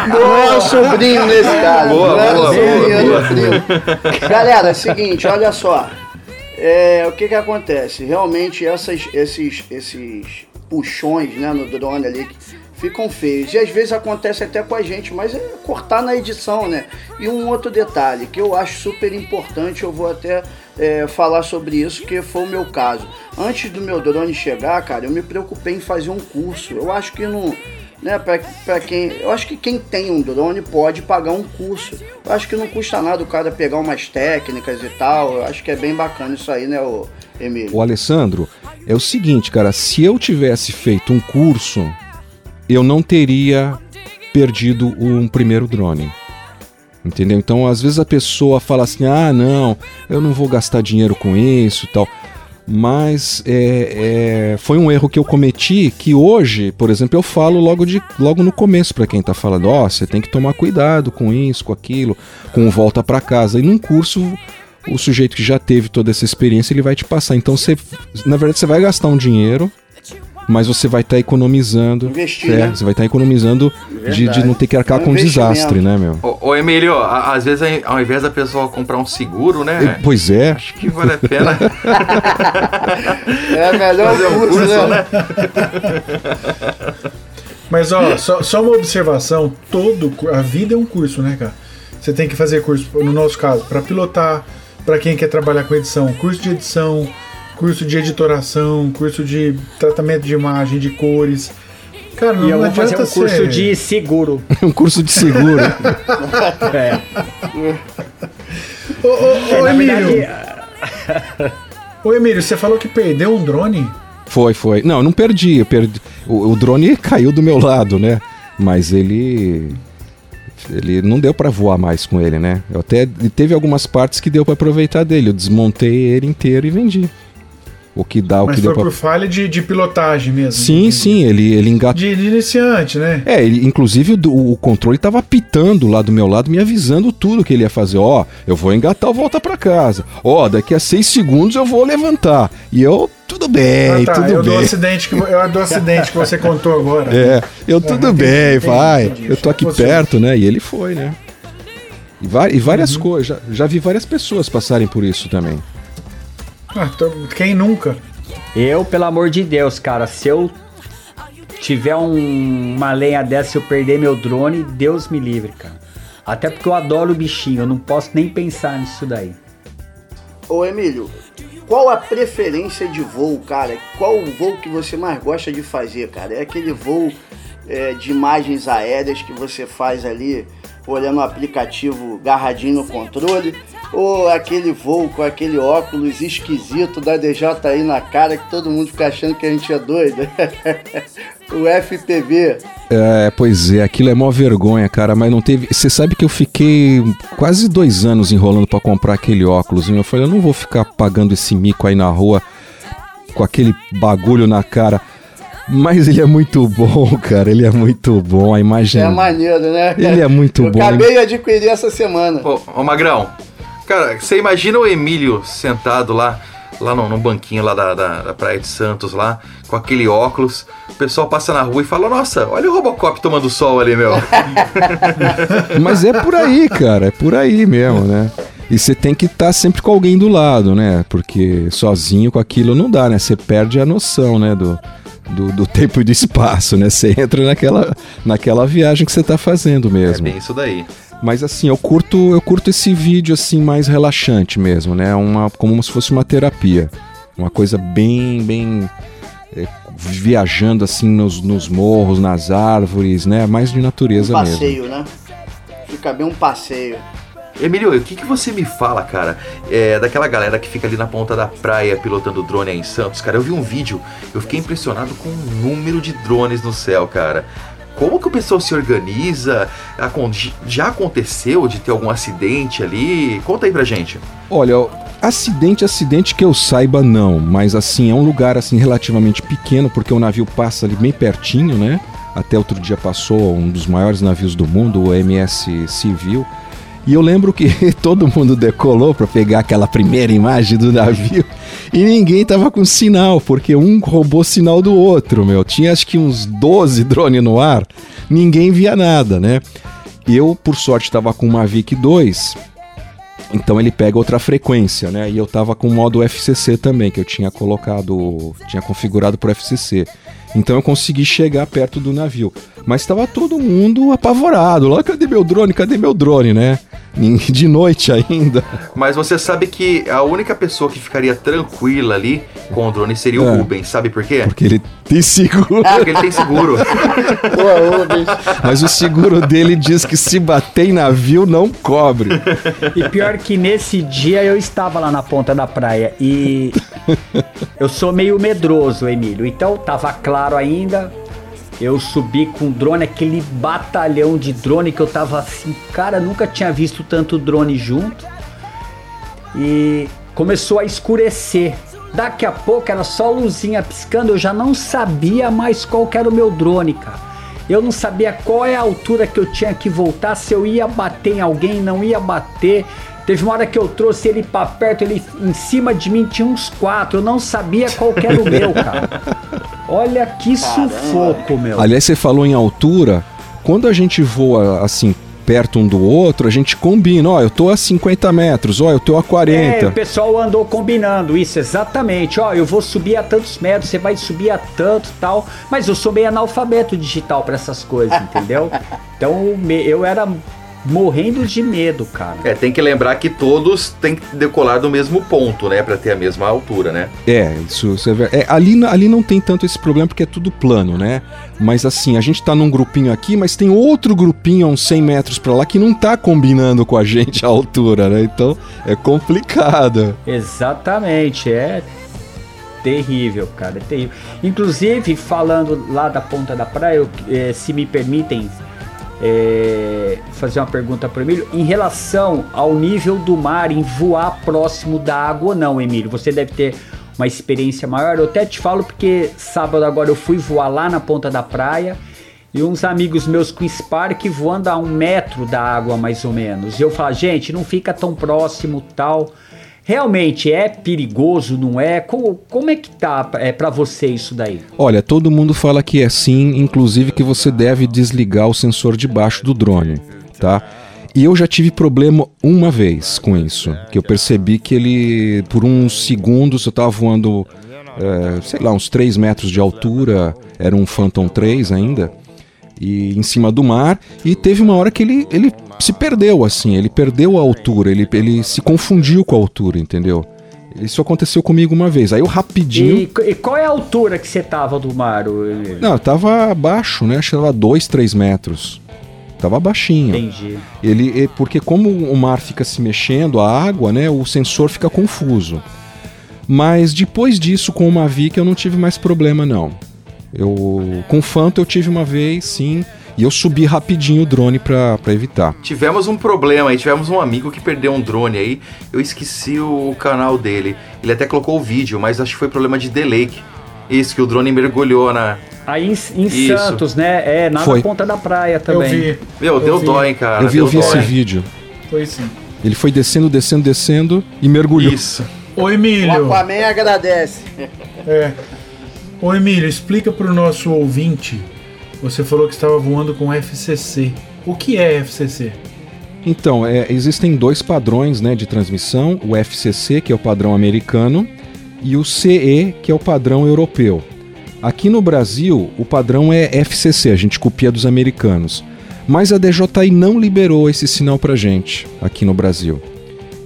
não é o sobrinho nesse caso. Boa, é boa, boa, boa. Galera, é o seguinte, olha só. É, o que que acontece? Realmente essas, esses, esses puxões né, no drone ali ficam feios. E às vezes acontece até com a gente, mas é cortar na edição, né? E um outro detalhe que eu acho super importante, eu vou até é, falar sobre isso, que foi o meu caso. Antes do meu drone chegar, cara, eu me preocupei em fazer um curso. Eu acho que não. Né, para quem. Eu acho que quem tem um drone pode pagar um curso. Eu acho que não custa nada o cara pegar umas técnicas e tal. Eu acho que é bem bacana isso aí, né, o Emílio? O Alessandro, é o seguinte, cara, se eu tivesse feito um curso, eu não teria perdido um primeiro drone. Entendeu? Então, às vezes a pessoa fala assim: ah, não, eu não vou gastar dinheiro com isso tal. Mas é, é, foi um erro que eu cometi que hoje, por exemplo, eu falo logo, de, logo no começo para quem está falando: ó, oh, você tem que tomar cuidado com isso, com aquilo, com volta para casa. E num curso, o sujeito que já teve toda essa experiência, ele vai te passar. Então, você, na verdade, você vai gastar um dinheiro mas você vai estar tá economizando. Investir, é, né? Você vai estar tá economizando de, de, não ter que arcar É um com um investimento. desastre, né, meu? Ô, ô, Emílio, às vezes ao invés da pessoa comprar um seguro, né? Pois é. Acho que vale a pena. É melhor Fazer um curso, curso, né? Mas ó, só, só uma observação, todo a vida é um curso, né, cara? Você tem que fazer curso, no nosso caso, para pilotar, para quem quer trabalhar com edição, curso de edição, curso de editoração, curso de tratamento de imagem, de cores. Cara, não, E eu vou fazer um curso ser- de seguro. um curso de seguro. é. Ô, ô, É, ô, na Emílio. verdade, Ô, Emílio, você falou que perdeu um drone? Foi, foi. Não, eu não perdi. Eu perdi. O, o drone caiu do meu lado, né? Mas ele. Ele não deu pra voar mais com ele, né? Eu até teve algumas partes que deu pra aproveitar dele. Eu desmontei ele inteiro e vendi. O que dá, o Mas que foi deu pra. por falha de, de pilotagem mesmo. Sim, de, sim, ele, ele engatou. De, de iniciante, né? É, ele, inclusive o, do- o controle tava apitando lá do meu lado, me avisando tudo que ele ia fazer. Ó, eu vou engatar o volta pra casa. Ó, daqui a seis segundos eu vou levantar. E eu, tudo bem, ah, tá. tudo eu do bem. acidente que, eu do acidente que você contou agora. É, eu tudo entendi, bem, entendi, vai. entendi. Eu tô aqui perto, né? E ele foi, né? E, e várias Uhum. coisas. Já, já vi várias pessoas passarem por isso também. Ah, então, quem nunca? Eu, pelo amor de Deus, cara, se eu tiver um- uma lenha dessa e eu perder meu drone, Deus me livre, cara. Até porque eu adoro o bichinho, eu não posso nem pensar nisso daí. Ô Emílio, qual a preferência de voo, cara? Qual o voo que você mais gosta de fazer, cara? É aquele voo é, de imagens aéreas que você faz ali, olhando o aplicativo garradinho no controle? Ou aquele voo com aquele óculos esquisito da DJI na cara que todo mundo fica achando que a gente é doido? o FPV. É, pois é, aquilo é mó vergonha, cara, mas não teve. Você sabe que eu fiquei quase dois anos enrolando pra comprar aquele óculos. E eu falei, eu não vou ficar pagando esse mico aí na rua com aquele bagulho na cara. Mas ele é muito bom, cara. Ele é muito bom. A imagem. É maneiro, né? Ele é muito Eu bom. acabei de adquirir essa semana. Ô, ô, Magrão, cara, você imagina o Emílio sentado lá, lá no, no banquinho lá da, da, da Praia de Santos, lá, com aquele óculos. O pessoal passa na rua e fala, nossa, olha o Robocop tomando sol ali, meu. Mas é por aí, cara. É por aí mesmo, né? E você tem que estar sempre com alguém do lado, né? Porque sozinho com aquilo não dá, né? Você perde a noção, né? Do, do, do tempo e do espaço, né? Você entra naquela, naquela viagem que você tá fazendo É mesmo. bem isso daí. Mas assim, eu curto, eu curto esse vídeo assim mais relaxante mesmo, né? Uma, como se fosse uma terapia. Uma coisa bem, bem é, viajando assim nos, nos morros, nas árvores, né? Mais de natureza Um mesmo. passeio, né? Fica bem um passeio. Emílio, o que, que você me fala, cara, é, daquela galera que fica ali na ponta da praia pilotando drone aí em Santos? Cara, eu vi um vídeo, eu fiquei impressionado com o número de drones no céu, cara. Como que o pessoal se organiza? Já aconteceu de ter algum acidente ali? Conta aí pra gente. Olha, acidente, acidente que eu saiba não, mas assim, é um lugar assim relativamente pequeno, porque o navio passa ali bem pertinho, né? Até outro dia passou um dos maiores navios do mundo, o MS Civil. E eu lembro que todo mundo decolou para pegar aquela primeira imagem do navio e ninguém tava com sinal, porque um roubou sinal do outro, meu. Tinha acho que uns 12 drones no ar, ninguém via nada, né? Eu, por sorte, estava com uma Mavic 2, então ele pega outra frequência, né? E eu tava com o modo FCC também, que eu tinha colocado, tinha configurado pro FCC. Então eu consegui chegar perto do navio. Mas estava todo mundo apavorado. Lá, cadê meu drone? Cadê meu drone, né? de noite ainda. Mas você sabe que a única pessoa que ficaria tranquila ali com o drone seria o É. Rubens. Sabe por quê? Porque ele tem seguro. Porque ele tem seguro. Boa, Rubens. Mas o seguro dele diz que se bater em navio não cobre. E pior que nesse dia eu estava lá na ponta da praia e eu sou meio medroso, Emílio. Então tava claro ainda. Eu subi com drone, aquele batalhão de drone que eu tava assim, cara, nunca tinha visto tanto drone junto. E começou a escurecer. Daqui a pouco era só luzinha piscando, eu já não sabia mais qual era o meu drone, cara. Eu não sabia qual é a altura que eu tinha que voltar, se eu ia bater em alguém, não ia bater. Teve uma hora que eu trouxe ele pra perto, ele em cima de mim tinha uns quatro, eu não sabia qual que era o meu, cara. Olha que sufoco, meu. Aliás, você falou em altura. Quando a gente voa assim, perto um do outro, a gente combina. Ó, eu tô a 50 metros, ó, eu tô a É, 40. o pessoal andou combinando isso, exatamente. Ó, eu vou subir a tantos metros, você vai subir a tanto tal. Mas eu sou meio analfabeto digital pra essas coisas, entendeu? Então eu era morrendo de medo, cara. É, tem que lembrar que todos têm que decolar do mesmo ponto, né? Pra ter a mesma altura, né? É, isso, isso é verdade. É, ali, ali não tem tanto esse problema porque é tudo plano, né? Mas assim, a gente tá num grupinho aqui, mas tem outro grupinho a uns 100 metros pra lá que não tá combinando com a gente a altura, né? Então é complicado. Exatamente, é terrível, cara, é terrível. Inclusive, falando lá da ponta da praia, eu, eh, se me permitem eh, fazer uma pergunta para Emílio, em relação ao nível do mar, em voar próximo da água ou não, Emílio, você deve ter uma experiência maior. Eu até te falo porque sábado agora eu fui voar lá na ponta da praia. E uns amigos meus com Spark voando a um metro da água, mais ou menos. E eu falo, gente, não fica tão próximo tal. Realmente é perigoso, não é? Como, como é que tá é, para você isso daí? Olha, todo mundo fala que é sim, inclusive que você deve desligar o sensor de baixo do drone, tá? E eu já tive problema uma vez com isso, que eu percebi que ele, por uns segundos, eu tava voando, é, sei lá, uns 3 metros de altura, era um Phantom 3 ainda, e em cima do mar, e teve uma hora que ele, ele se perdeu, assim, ele perdeu a altura, ele, ele se confundiu com a altura, entendeu? Isso aconteceu comigo uma vez, aí eu rapidinho... E, e qual é a altura que você tava do mar? Não, tava abaixo, né? Acho que tava 2, 3 metros. Tava baixinho. Entendi. Ele, porque como o mar fica se mexendo, a água, né? O sensor fica confuso. Mas depois disso, com o Mavic, eu não tive mais problema, não. Eu, com o Phantom eu tive uma vez, sim. E eu subi rapidinho o drone pra, pra evitar. Tivemos um problema aí, tivemos um amigo que perdeu um drone aí. Eu esqueci o canal dele. Ele até colocou o vídeo, mas acho que foi problema de delay. Isso, que o drone mergulhou na. Aí em, em. Santos, né? É, na Foi. ponta da praia também. vi. Meu, Eu deu vi. dó, hein, cara. eu vi, deu eu vi dó, esse hein? vídeo. Foi sim. Ele foi descendo, descendo, descendo e mergulhou. Isso. Ô O Emílio, Aquaman agradece. é. Ô Emílio, explica pro nosso ouvinte. Você falou que estava voando com FCC. O que é FCC? Então, é, existem dois padrões né, de transmissão: o FCC, que é o padrão americano, e o CE, que é o padrão europeu. Aqui no Brasil, o padrão é FCC, a gente copia dos americanos. Mas a DJI não liberou esse sinal pra gente aqui no Brasil.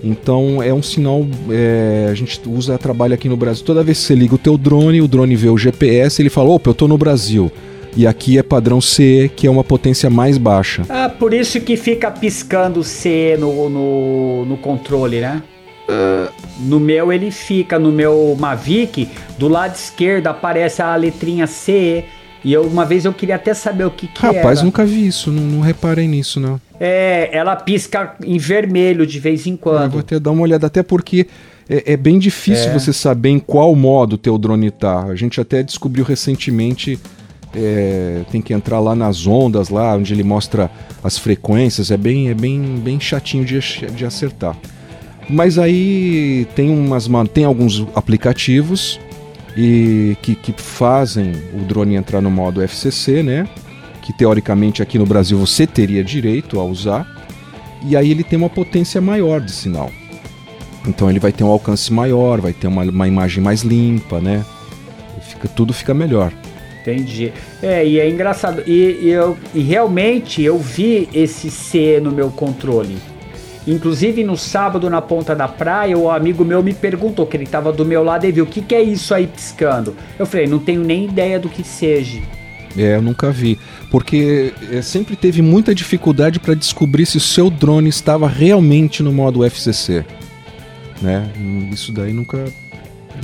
Então é um sinal, é, a gente usa, trabalha aqui no Brasil. Toda vez que você liga o teu drone, o drone vê o GPS, ele fala, opa, eu tô no Brasil. E aqui é padrão CE, que é uma potência mais baixa. Ah, por isso que fica piscando C no, no, no controle, né? No meu ele fica, no meu Mavic, do lado esquerdo aparece a letrinha CE. E eu, uma vez eu queria até saber o que que Rapaz, era. nunca vi isso, não, não reparei nisso, não. É, ela pisca em vermelho de vez em Eu quando. vou até dar uma olhada, até porque é, é bem difícil É. você saber em qual modo o teu drone tá. A gente até descobriu recentemente, é, tem que entrar lá nas ondas, lá onde ele mostra as frequências, é bem, é bem, bem chatinho de, de acertar. Mas aí tem umas tem alguns aplicativos e que, que fazem o drone entrar no modo FCC, né? Que teoricamente aqui no Brasil você teria direito a usar. E aí ele tem uma potência maior de sinal. Então ele vai ter um alcance maior, vai ter uma, uma imagem mais limpa, né? Fica, tudo fica melhor. Entendi. É, e é engraçado. E, e eu, e realmente eu vi esse C no meu controle. Inclusive no sábado na ponta da praia, o amigo meu me perguntou que ele tava do meu lado e viu o que, que é isso aí piscando. Eu falei, não tenho nem ideia do que seja. É, eu nunca vi. Porque é, sempre teve muita dificuldade para descobrir se o seu drone estava realmente no modo FCC. Né? Hum, Isso daí nunca.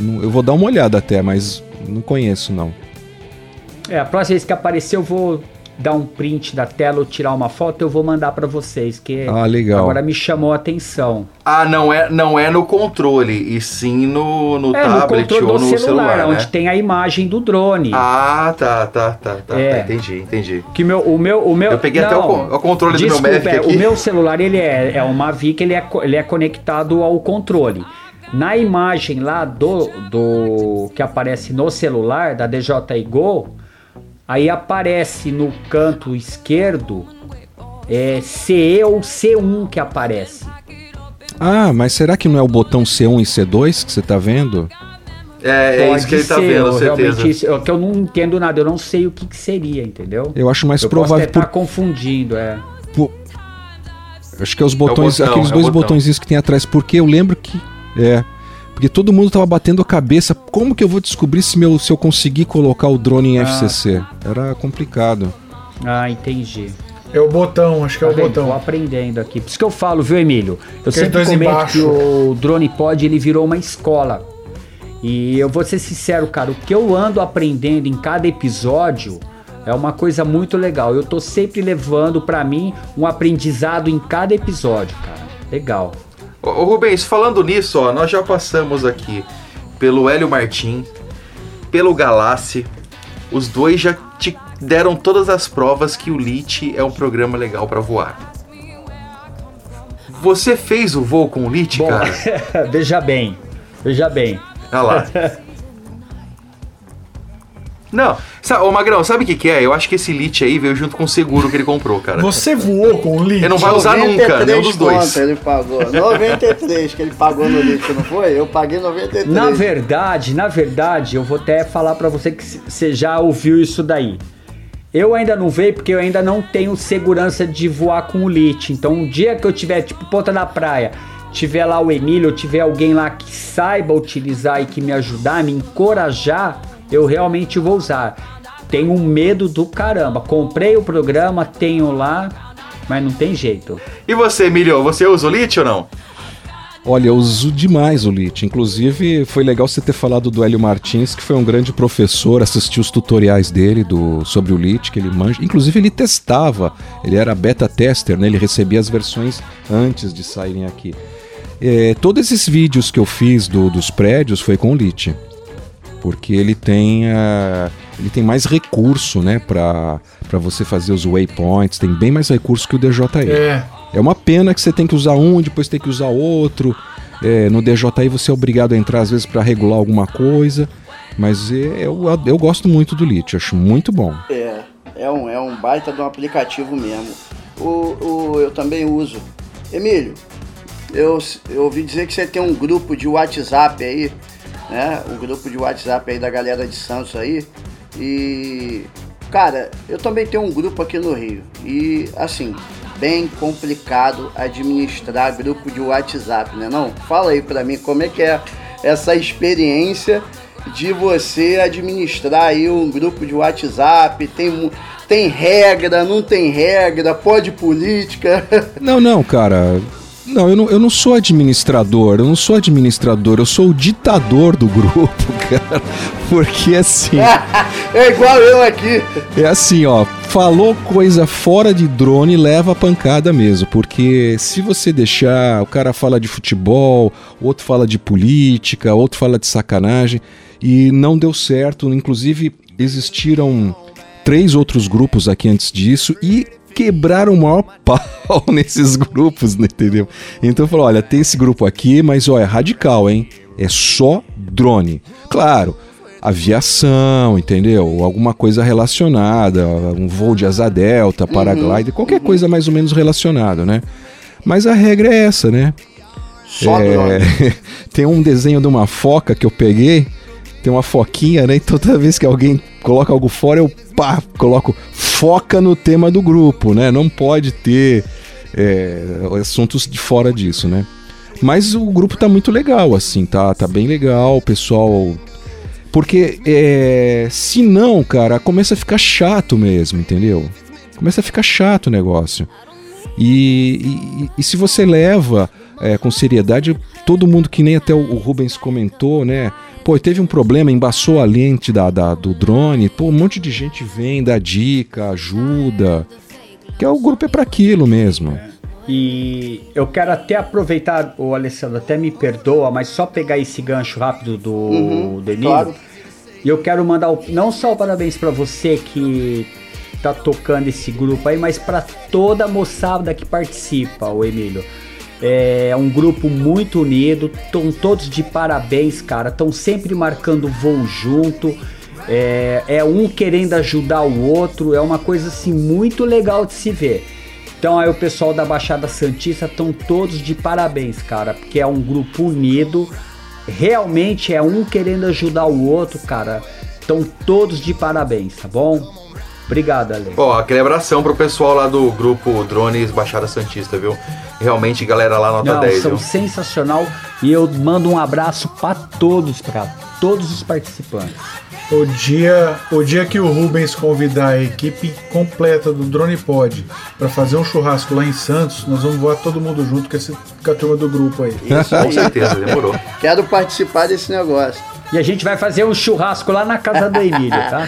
nu- Eu vou dar uma olhada até, mas não conheço não. É, a próxima vez que aparecer eu vou dar um print da tela ou tirar uma foto, eu vou mandar pra vocês, que Ah, legal. agora me chamou a atenção. Ah, não é, não é no controle, e sim no, no é, no tablet controle ou no celular, celular, onde né? tem a imagem do drone. Ah, tá, tá, tá, tá, É. tá, entendi, entendi. Que meu, o meu, o meu. Eu peguei até o o controle do meu desculpa, Mavic é, aqui. O meu celular ele é, é uma Mavic, ele é, ele é conectado ao controle. Na imagem lá do, do que aparece no celular da DJI Go, aí aparece no canto esquerdo é CE ou C1 que aparece. Ah, mas será que não é o botão C1 e C2 que você tá vendo? É, é Pode isso que ele tá ser, vendo, eu certeza. realmente isso- eu, que eu não entendo nada, eu não sei o que, que seria, entendeu? Eu acho mais eu provável Posso até por- estar confundindo, é. Acho que é os botões, botão, aqueles é o dois botão. botõezinhos que tem atrás, porque eu lembro que é, porque todo mundo tava batendo a cabeça, como que eu vou descobrir se meu se eu conseguir colocar o drone em Ah. FCC? Era complicado. Ah, entendi. É o botão, acho que é Tá o vendo? botão. Tô aprendendo aqui. Por isso que eu falo, viu, Emílio? Eu Aqueles sempre comento embaixo. que o Drone Pod ele virou uma escola. E eu vou ser sincero, cara, o que eu ando aprendendo em cada episódio é uma coisa muito legal. Eu tô sempre levando pra mim um aprendizado em cada episódio, cara. Legal. Ô, ô, Rubens, falando nisso, ó, nós já passamos aqui pelo Hélio Martim, pelo Galassi. Os dois já te deram todas as provas que o LIT é um programa legal pra voar. Você fez o voo com o LIT, Bom, cara? veja bem, veja bem. Olha lá. Não, ô Magrão, sabe o que, que é? Eu acho que esse LIT aí veio junto com o seguro que ele comprou, cara. Você voou com o Lit? Ele não vai usar nunca, nenhum dos dois. ele pagou. 93 que ele pagou no Lit, não foi? Eu paguei 93. Na verdade, na verdade, eu vou até falar pra você que você já ouviu isso daí. Eu ainda não veio porque eu ainda não tenho segurança de voar com o Lit. Então, um dia que eu tiver, tipo, ponta da praia, tiver lá o Emílio, tiver alguém lá que saiba utilizar e que me ajudar, me encorajar, eu realmente vou usar. Tenho um medo do caramba. Comprei o programa, tenho lá, mas não tem jeito. E você, Emílio, você usa o LIT ou não? Olha, eu uso demais o LIT. Inclusive, foi legal você ter falado do Hélio Martins, que foi um grande professor, assisti os tutoriais dele do, sobre o LIT, que ele manja. Inclusive, ele testava, ele era beta tester, né? Ele recebia as versões antes de saírem aqui. É, todos esses vídeos que eu fiz do- dos prédios foi com o LIT. Porque ele tem, ah, ele tem mais recurso, né, para você fazer os waypoints, tem bem mais recurso que o DJI. É. É uma pena que você tem que usar um, depois tem que usar outro. É, no DJI você é obrigado a entrar às vezes para regular alguma coisa. Mas é, eu, eu gosto muito do Lit, acho muito bom. É, é um, é um baita de um aplicativo mesmo. O, o, eu também uso. Emílio, eu, eu ouvi dizer que você tem um grupo de WhatsApp aí, né? Um grupo de WhatsApp aí da galera de Santos aí. E, cara, eu também tenho um grupo aqui no Rio. E, assim, bem complicado administrar grupo de WhatsApp, né? Não? Fala aí pra mim como é que é essa experiência de você administrar aí um grupo de WhatsApp, tem, tem regra, não tem regra, pode política. Não, não, cara. Não eu, não, eu não sou administrador, eu não sou administrador, eu sou o ditador do grupo, cara. Porque assim. é igual eu aqui. É assim, ó, falou coisa fora de drone, leva pancada mesmo, porque se você deixar, o cara fala de futebol, outro fala de política, outro fala de sacanagem, e não deu certo, inclusive existiram três outros grupos aqui antes disso e quebraram o maior pau nesses grupos, né, entendeu? Então falou, olha, tem esse grupo aqui, mas ó, é radical, hein? É só drone. Claro, aviação, entendeu? Alguma coisa relacionada, um voo de asa delta, paraglider, qualquer coisa mais ou menos relacionada, né? Mas a regra é essa, né? Só É, tem um desenho de uma foca que eu peguei, tem uma foquinha, né? E toda vez que alguém coloca algo fora, eu pá, coloco foca no tema do grupo, né? Não pode ter é, assuntos de fora disso, né? Mas o grupo tá muito legal, assim, tá, tá bem legal, o pessoal. Porque é, se não, cara, começa a ficar chato mesmo, entendeu? Começa a ficar chato o negócio. E, e, e se você leva é, com seriedade, todo mundo que nem até o, o Rubens comentou, né? Pô, teve um problema, embaçou a lente da, da, do drone, pô, um monte de gente vem, dá dica, ajuda. Que é, o grupo é para aquilo mesmo. E eu quero até aproveitar, o Alessandro até me perdoa, mas só pegar esse gancho rápido do, Uhum, do Emílio. claro. E eu quero mandar o- não só o parabéns para você que tá tocando esse grupo aí, mas para toda a moçada que participa, o Emílio. É um grupo muito unido, estão todos de parabéns, cara. Estão sempre marcando voo junto. É, é um querendo ajudar o outro. É uma coisa assim muito legal de se ver. Então aí o pessoal da Baixada Santista estão todos de parabéns, cara, porque é um grupo unido. Realmente é um querendo ajudar o outro, cara. Estão todos de parabéns, tá bom? Obrigado, Ale. Ó, aquele abração pro pessoal lá do grupo Drones Baixada Santista, viu? Realmente, galera lá nota Não, 10, são viu? sensacional e eu mando um abraço para todos, para todos os participantes. O dia, o dia que o Rubens convidar a equipe completa do Drone Pod para fazer um churrasco lá em Santos, nós vamos voar todo mundo junto com, esse, com a turma do grupo aí. Isso aí. Com certeza, demorou. Quero participar desse negócio. E a gente vai fazer um churrasco lá na casa do Emílio, tá?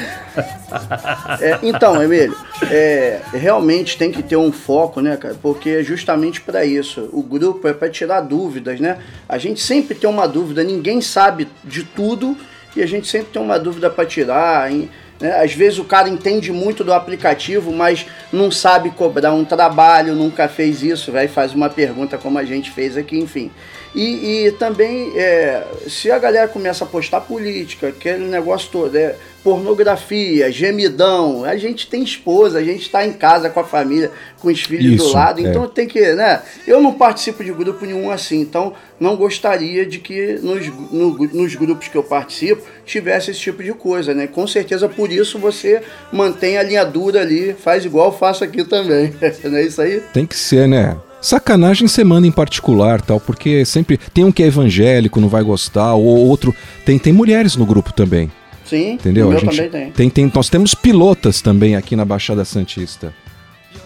É, então, Emílio, é, realmente tem que ter um foco, né, cara? Porque é justamente para isso. O grupo é para tirar dúvidas, né? A gente sempre tem uma dúvida, ninguém sabe de tudo e a gente sempre tem uma dúvida para tirar. hein? né? Às vezes o cara entende muito do aplicativo, mas não sabe cobrar um trabalho, nunca fez isso, vai fazer uma pergunta como a gente fez aqui, enfim. E, e também, é, se a galera começa a postar política, aquele negócio todo, é, pornografia, gemidão, a gente tem esposa, a gente está em casa com a família, com os filhos Isso, do lado, é. então tem que, né? Eu não participo de grupo nenhum assim, então não gostaria de que nos, no- nos grupos que eu participo tivesse esse tipo de coisa, né? Com certeza por isso você mantém a linha dura ali, faz igual eu faço aqui também, não é isso aí? Tem que ser, né? Sacanagem semana em particular, tal, porque sempre tem um que é evangélico, não vai gostar, ou outro. Tem, tem mulheres no grupo também. Sim, Entendeu? o meu a gente também tem. tem, tem- nós temos pilotas também aqui na Baixada Santista.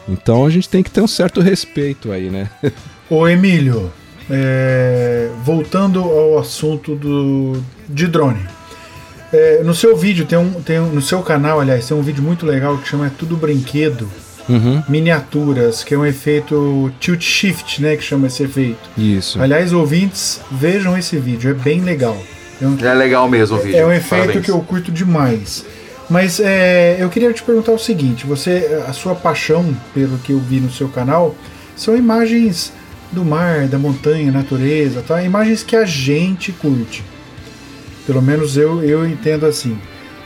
Então a gente tem que ter um certo respeito aí, né? Ô Emílio, é, voltando ao assunto do, de drone. É, no seu vídeo, tem um, tem um- no seu canal, aliás, tem um vídeo muito legal que chama Tudo Brinquedo, Uhum. miniaturas, que é um efeito tilt shift, né, que chama esse efeito. Isso. Aliás, ouvintes, vejam esse vídeo, é bem legal. É um, É legal mesmo o vídeo. é um efeito Parabéns. que eu curto demais. Mas é, eu queria te perguntar o seguinte: você, a sua paixão, pelo que eu vi no seu canal, são imagens do mar, da montanha, natureza, tá? Imagens que a gente curte. Pelo menos eu, eu entendo assim.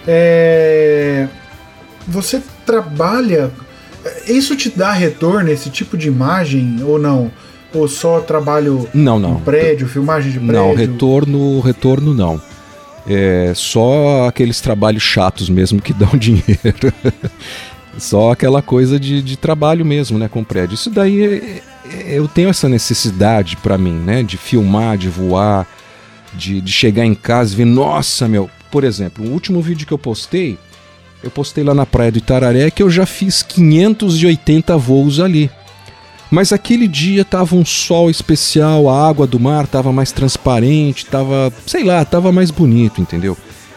É, você trabalha. Isso te dá retorno, esse tipo de imagem, ou não? Ou só trabalho Não, não. em prédio, filmagem de prédio? Não, retorno, retorno não. É só aqueles trabalhos chatos mesmo que dão dinheiro. só aquela coisa de, de trabalho mesmo, né, com prédio. Isso daí é- é- eu tenho essa necessidade pra mim, né, de filmar, de voar, de, de chegar em casa e ver, nossa, meu. Por exemplo, o último vídeo que eu postei, eu postei lá na praia do Itararé que eu já fiz 580 voos ali. Mas aquele dia tava um sol especial, a água do mar tava mais transparente, tava, sei lá, tava mais bonito, entendeu?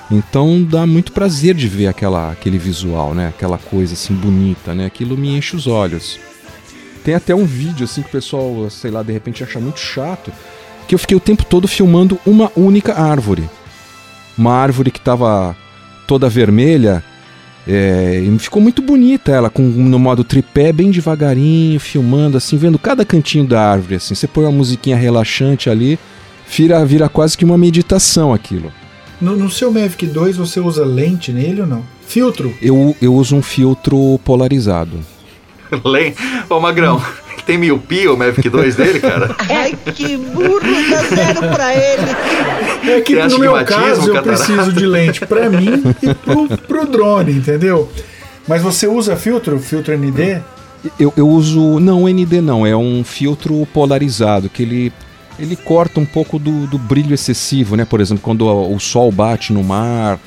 Então dá muito prazer de ver aquela, aquele visual, né? Aquela coisa assim bonita, né? Aquilo me enche os olhos. Tem até um vídeo assim que o pessoal, sei lá, de repente acha muito chato, que eu fiquei o tempo todo filmando uma única árvore. Uma árvore que tava toda vermelha, é, e ficou muito bonita ela, com no modo tripé, bem devagarinho, filmando, assim, vendo cada cantinho da árvore, assim. Você põe uma musiquinha relaxante ali, vira, vira quase que uma meditação aquilo. No, no seu Mavic 2 você usa lente nele ou não? Filtro? Eu, eu uso um filtro polarizado. Lem- Ô, Magrão, tem miopia o Mavic 2 dele, cara? Ai, que burro, dá zero pra ele. É que no meu caso eu catarata? preciso de lente pra mim e pro, pro drone, entendeu? Mas você usa filtro? Filtro ND? Eu, eu uso. Não, ND não, é um filtro polarizado, que ele, ele corta um pouco do, do brilho excessivo, né? Por exemplo, quando o, o sol bate no mar,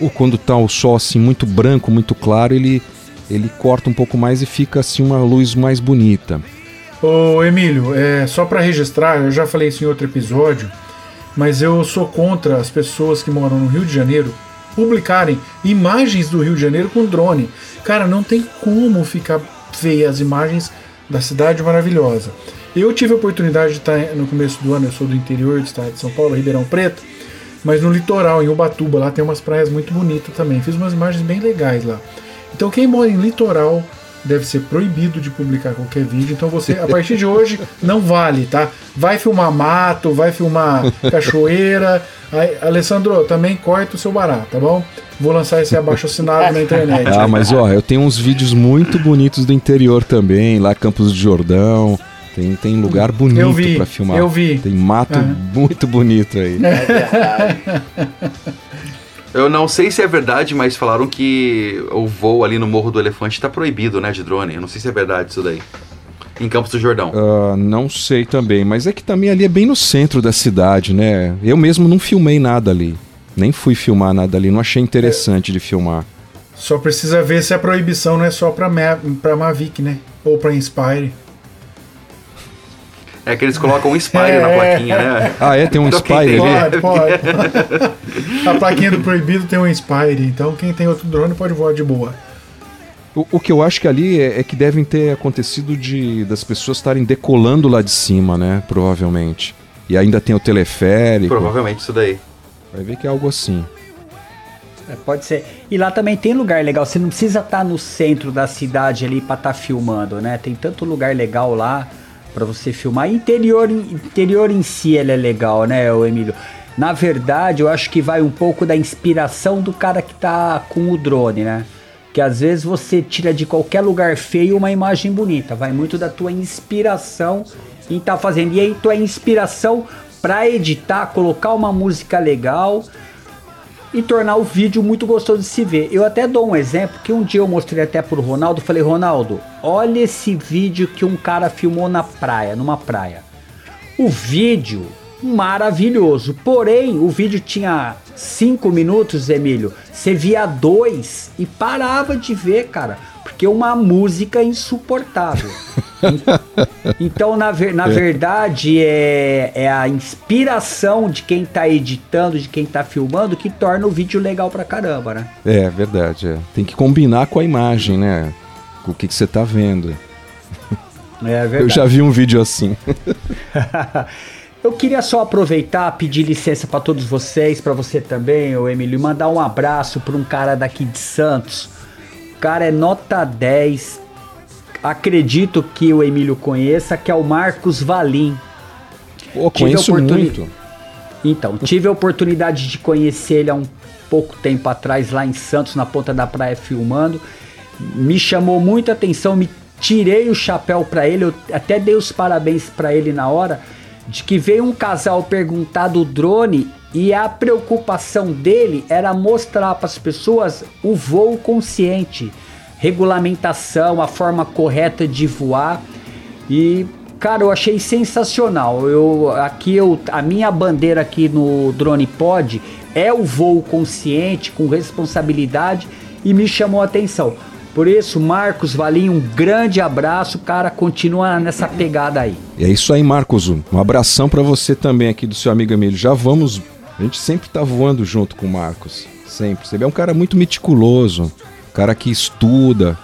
ou quando tá o sol assim muito branco, muito claro, ele, ele corta um pouco mais e fica assim uma luz mais bonita. Ô Emílio, é, só para registrar, eu já falei isso em outro episódio, mas eu sou contra as pessoas que moram no Rio de Janeiro publicarem imagens do Rio de Janeiro com drone. Cara, não tem como ficar feia as imagens da cidade maravilhosa. Eu tive a oportunidade de estar no começo do ano, eu sou do interior do estado de São Paulo, Ribeirão Preto, mas no litoral, em Ubatuba, lá tem umas praias muito bonitas também. Fiz umas imagens bem legais lá. Então quem mora em litoral deve ser proibido de publicar qualquer vídeo. Então você, a partir de hoje, não vale, tá? Vai filmar mato, vai filmar cachoeira. Aí, Alessandro, também corta o seu barato, tá bom? Vou lançar esse abaixo assinado na internet. Ah, mas ó, eu tenho uns vídeos muito bonitos do interior também, lá Campos do Jordão. Tem, tem lugar bonito pra filmar. eu vi. Tem mato Aham. muito bonito aí. Eu não sei se é verdade, mas falaram que o voo ali no Morro do Elefante tá proibido, né, de drone. Eu não sei se é verdade isso daí. Em Campos do Jordão. Ah, não sei também, mas é que também ali é bem no centro da cidade, né? Eu mesmo não filmei nada ali. Nem fui filmar nada ali, não achei interessante de filmar. Só precisa ver se a proibição não é só pra, Ma pra Mavic, né? Ou pra Inspire. É que eles colocam um Spire na É. plaquinha, né? Ah, é? Tem um Então, Spire ali? Pode, pode. a plaquinha do proibido tem um Inspire, então quem tem outro drone pode voar de boa. O, o que eu acho que ali é, é que devem ter acontecido de das pessoas estarem decolando lá de cima, né? Provavelmente. E ainda tem o teleférico. Provavelmente isso daí. Vai ver que é algo assim. É, pode ser. E lá também tem lugar legal. Você não precisa estar no centro da cidade ali pra estar filmando, né? Tem tanto lugar legal lá pra você filmar. Interior, interior em si ele é legal, né, o Emílio? Na verdade, eu acho que vai um pouco da inspiração do cara que tá com o drone, né? Que às vezes você tira de qualquer lugar feio uma imagem bonita. Vai muito da tua inspiração em estar fazendo. E aí tua inspiração pra editar, colocar uma música legal e tornar o vídeo muito gostoso de se ver. Eu até dou um exemplo que um dia eu mostrei até pro Ronaldo, falei: "Ronaldo, olha esse vídeo que um cara filmou na praia, numa praia". O vídeo maravilhoso. Porém, o vídeo tinha cinco minutos, Emílio. Você via dois e parava de ver, cara, porque uma música insuportável. Então, na, ver- na É. verdade, é, é a inspiração de quem tá editando, de quem tá filmando, que torna o vídeo legal pra caramba, né? É, verdade. é. Tem que combinar com a imagem, né? Com o que, que você tá vendo. É verdade. Eu já vi um vídeo assim. Eu queria só aproveitar, pedir licença pra todos vocês, pra você também, o Emílio, e mandar um abraço pra um cara daqui de Santos. Cara é nota 10. Acredito que o Emílio conheça, que é o Marcos Valim. Pô, conheço oportuni- muito. Então, tive a oportunidade de conhecer ele há um pouco tempo atrás lá em Santos, na ponta da praia, filmando. Me chamou muita atenção, me tirei o chapéu pra ele, eu até dei os parabéns pra ele na hora, de que veio um casal perguntar do drone e a preocupação dele era mostrar para as pessoas o voo consciente, regulamentação, a forma correta de voar. E cara, eu achei sensacional. Eu aqui eu a minha bandeira aqui no Drone Pod é o voo consciente com responsabilidade e me chamou a atenção. Por isso, Marcos Valim, um grande abraço, cara, continua nessa pegada aí. E é isso aí, Marcos. Um abração pra você também aqui do seu amigo Emílio. Já vamos. A gente sempre tá voando junto com o Marcos. Sempre. Você é um cara muito meticuloso. Um cara que estuda.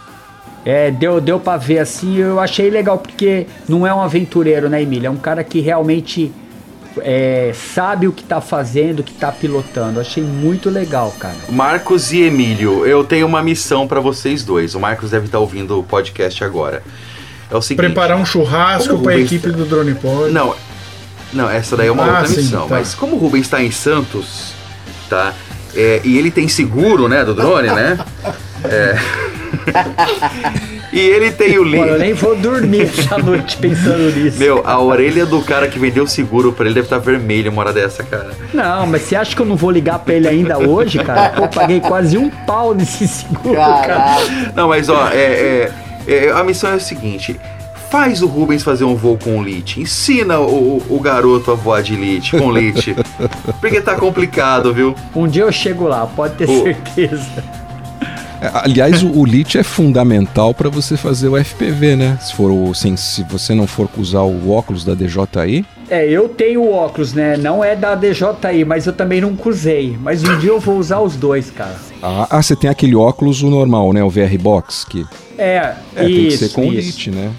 É, deu, deu pra ver assim, eu achei legal, porque não é um aventureiro, né, Emílio? É um cara que realmente é, sabe o que tá fazendo, o que tá pilotando. Achei muito legal, cara. Marcos e Emílio, eu tenho uma missão pra vocês dois. O Marcos deve estar ouvindo o podcast agora. É o seguinte. Preparar um churrasco pra Rubens- equipe do Drone Pod. Não, não, essa daí é uma Ah, outra sim, missão. tá. Mas como o Rubens está em Santos, tá? É, e ele tem seguro, né, do drone, né? É. e ele tem o link. Pô, eu nem vou dormir essa noite pensando nisso. Meu, a orelha do cara que vendeu o seguro pra ele deve estar vermelha uma hora dessa, cara. Não, mas você acha que eu não vou ligar pra ele ainda hoje, cara? Pô, paguei quase um pau nesse seguro, cara. Não, mas ó, é, é, É, a missão é a seguinte: faz o Rubens fazer um voo com o Lit. Ensina o, o garoto a voar de Lit, com Lit. Porque tá complicado, viu? Um dia eu chego lá, pode ter Pô. certeza. Aliás, o, o LIT é fundamental para você fazer o FPV, né? Se, for o, sem- se você não for usar o óculos da DJI, É, eu tenho óculos, né? Não é da DJI, mas eu também nunca usei. Mas um dia eu vou usar os dois, cara. ah, ah, você tem aquele óculos o normal, né? O VR Box, que É, é, tem que isso, ser com o isso. LIT, né?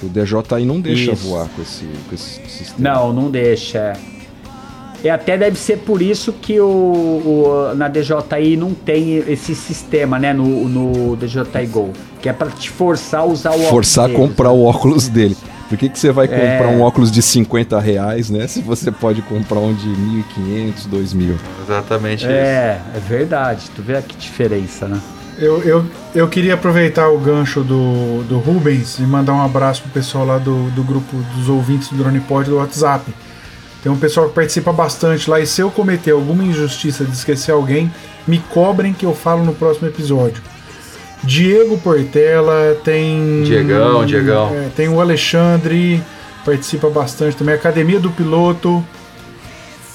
Que o DJI não deixa Isso. voar com esse, com esse sistema. Não, não deixa. É. E até deve ser por isso que o, o- na DJI não tem esse sistema, né? No, no DJI Go. Que é pra te forçar a usar o óculos. Forçar a comprar o óculos dele. Por que, que você vai É. comprar um óculos de 50 reais, né? Se você pode comprar um de 1.500, 2.000. Exatamente isso. É, é verdade. Tu vê que diferença, né? Eu, eu, eu queria aproveitar o gancho do, do Rubens e mandar um abraço pro pessoal lá do, do grupo dos ouvintes do Drone Pod do WhatsApp. Tem um pessoal que participa bastante lá e se eu cometer alguma injustiça de esquecer alguém, me cobrem que eu falo no próximo episódio. Diego Portela, tem. Diegão, Diegão. É, tem o Alexandre, participa bastante também. Academia do Piloto,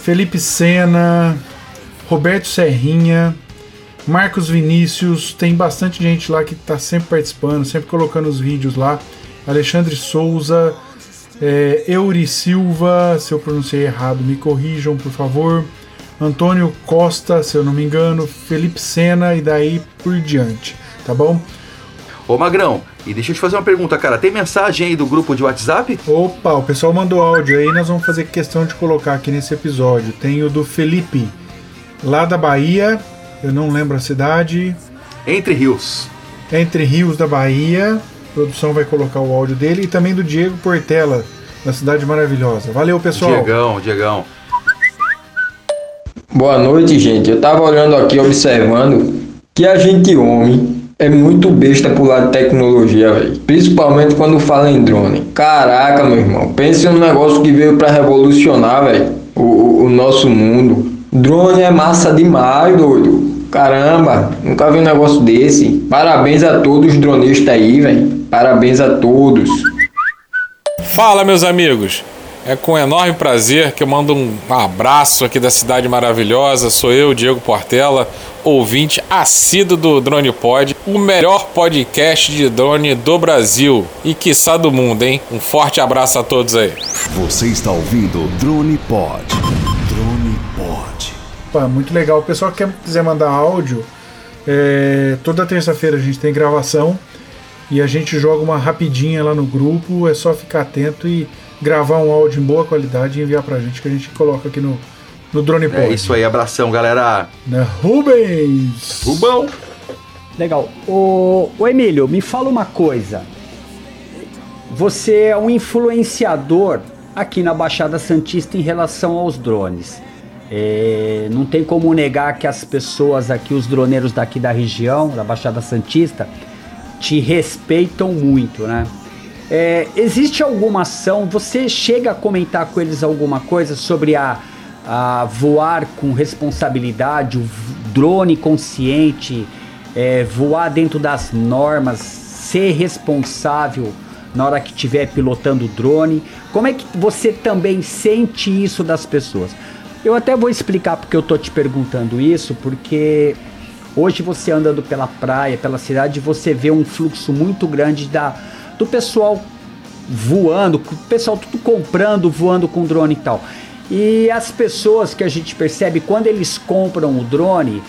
Felipe Sena, Roberto Serrinha, Marcos Vinícius, tem bastante gente lá que tá sempre participando, sempre colocando os vídeos lá. Alexandre Souza, é, Euri Silva, se eu pronunciei errado, me corrijam, por favor. Antônio Costa, se eu não me engano, Felipe Sena e daí por diante, tá bom? Ô Magrão, e deixa eu te fazer uma pergunta, cara. Tem mensagem aí do grupo de WhatsApp? Opa, o pessoal mandou áudio aí, nós vamos fazer questão de colocar aqui nesse episódio. Tem o do Felipe, lá da Bahia, eu não lembro a cidade. Entre Rios. Entre Rios da Bahia. A produção vai colocar o áudio dele. E também do Diego Portela, da Cidade Maravilhosa. Valeu, pessoal. Diegão, Diegão. Boa noite, gente. Eu tava olhando aqui, observando que a gente homem é muito besta por lado de tecnologia, velho. Principalmente quando fala em drone. Caraca, meu irmão. Pense num negócio que veio pra revolucionar, velho, o, o- o nosso mundo. Drone é massa demais, doido. Caramba, nunca vi um negócio desse. Parabéns a todos os dronistas aí, velho. Parabéns a todos. Fala, meus amigos. É com enorme prazer que eu mando um abraço aqui da cidade maravilhosa. Sou eu, Diego Portela, ouvinte assíduo do Drone Pod, o melhor podcast de drone do Brasil e quiçá do mundo, hein? Um forte abraço a todos aí. Você está ouvindo Drone Pod. Drone Pod. Opa, muito legal. O pessoal que quer- quiser mandar áudio, é, toda terça-feira a gente tem gravação e a gente joga uma rapidinha lá no grupo. É só ficar atento e gravar um áudio em boa qualidade e enviar pra gente que a gente coloca aqui no, no Drone Pod. É isso aí, abração, galera. Né? Rubens! Rubão! Legal. O, o Emílio, me fala uma coisa. Você é um influenciador aqui na Baixada Santista em relação aos drones. É, não tem como negar que as pessoas aqui, os droneiros daqui da região, da Baixada Santista, te respeitam muito, né? É, existe alguma ação? Você chega a comentar com eles alguma coisa sobre a, a voar com responsabilidade, o drone consciente, é, voar dentro das normas, ser responsável na hora que estiver pilotando o drone? Como é que você também sente isso das pessoas? Eu até vou explicar porque eu tô te perguntando isso, porque hoje você andando pela praia, pela cidade, você vê um fluxo muito grande da, do pessoal voando, o pessoal tudo comprando, voando com drone e tal. E as pessoas que a gente percebe quando eles compram o drone,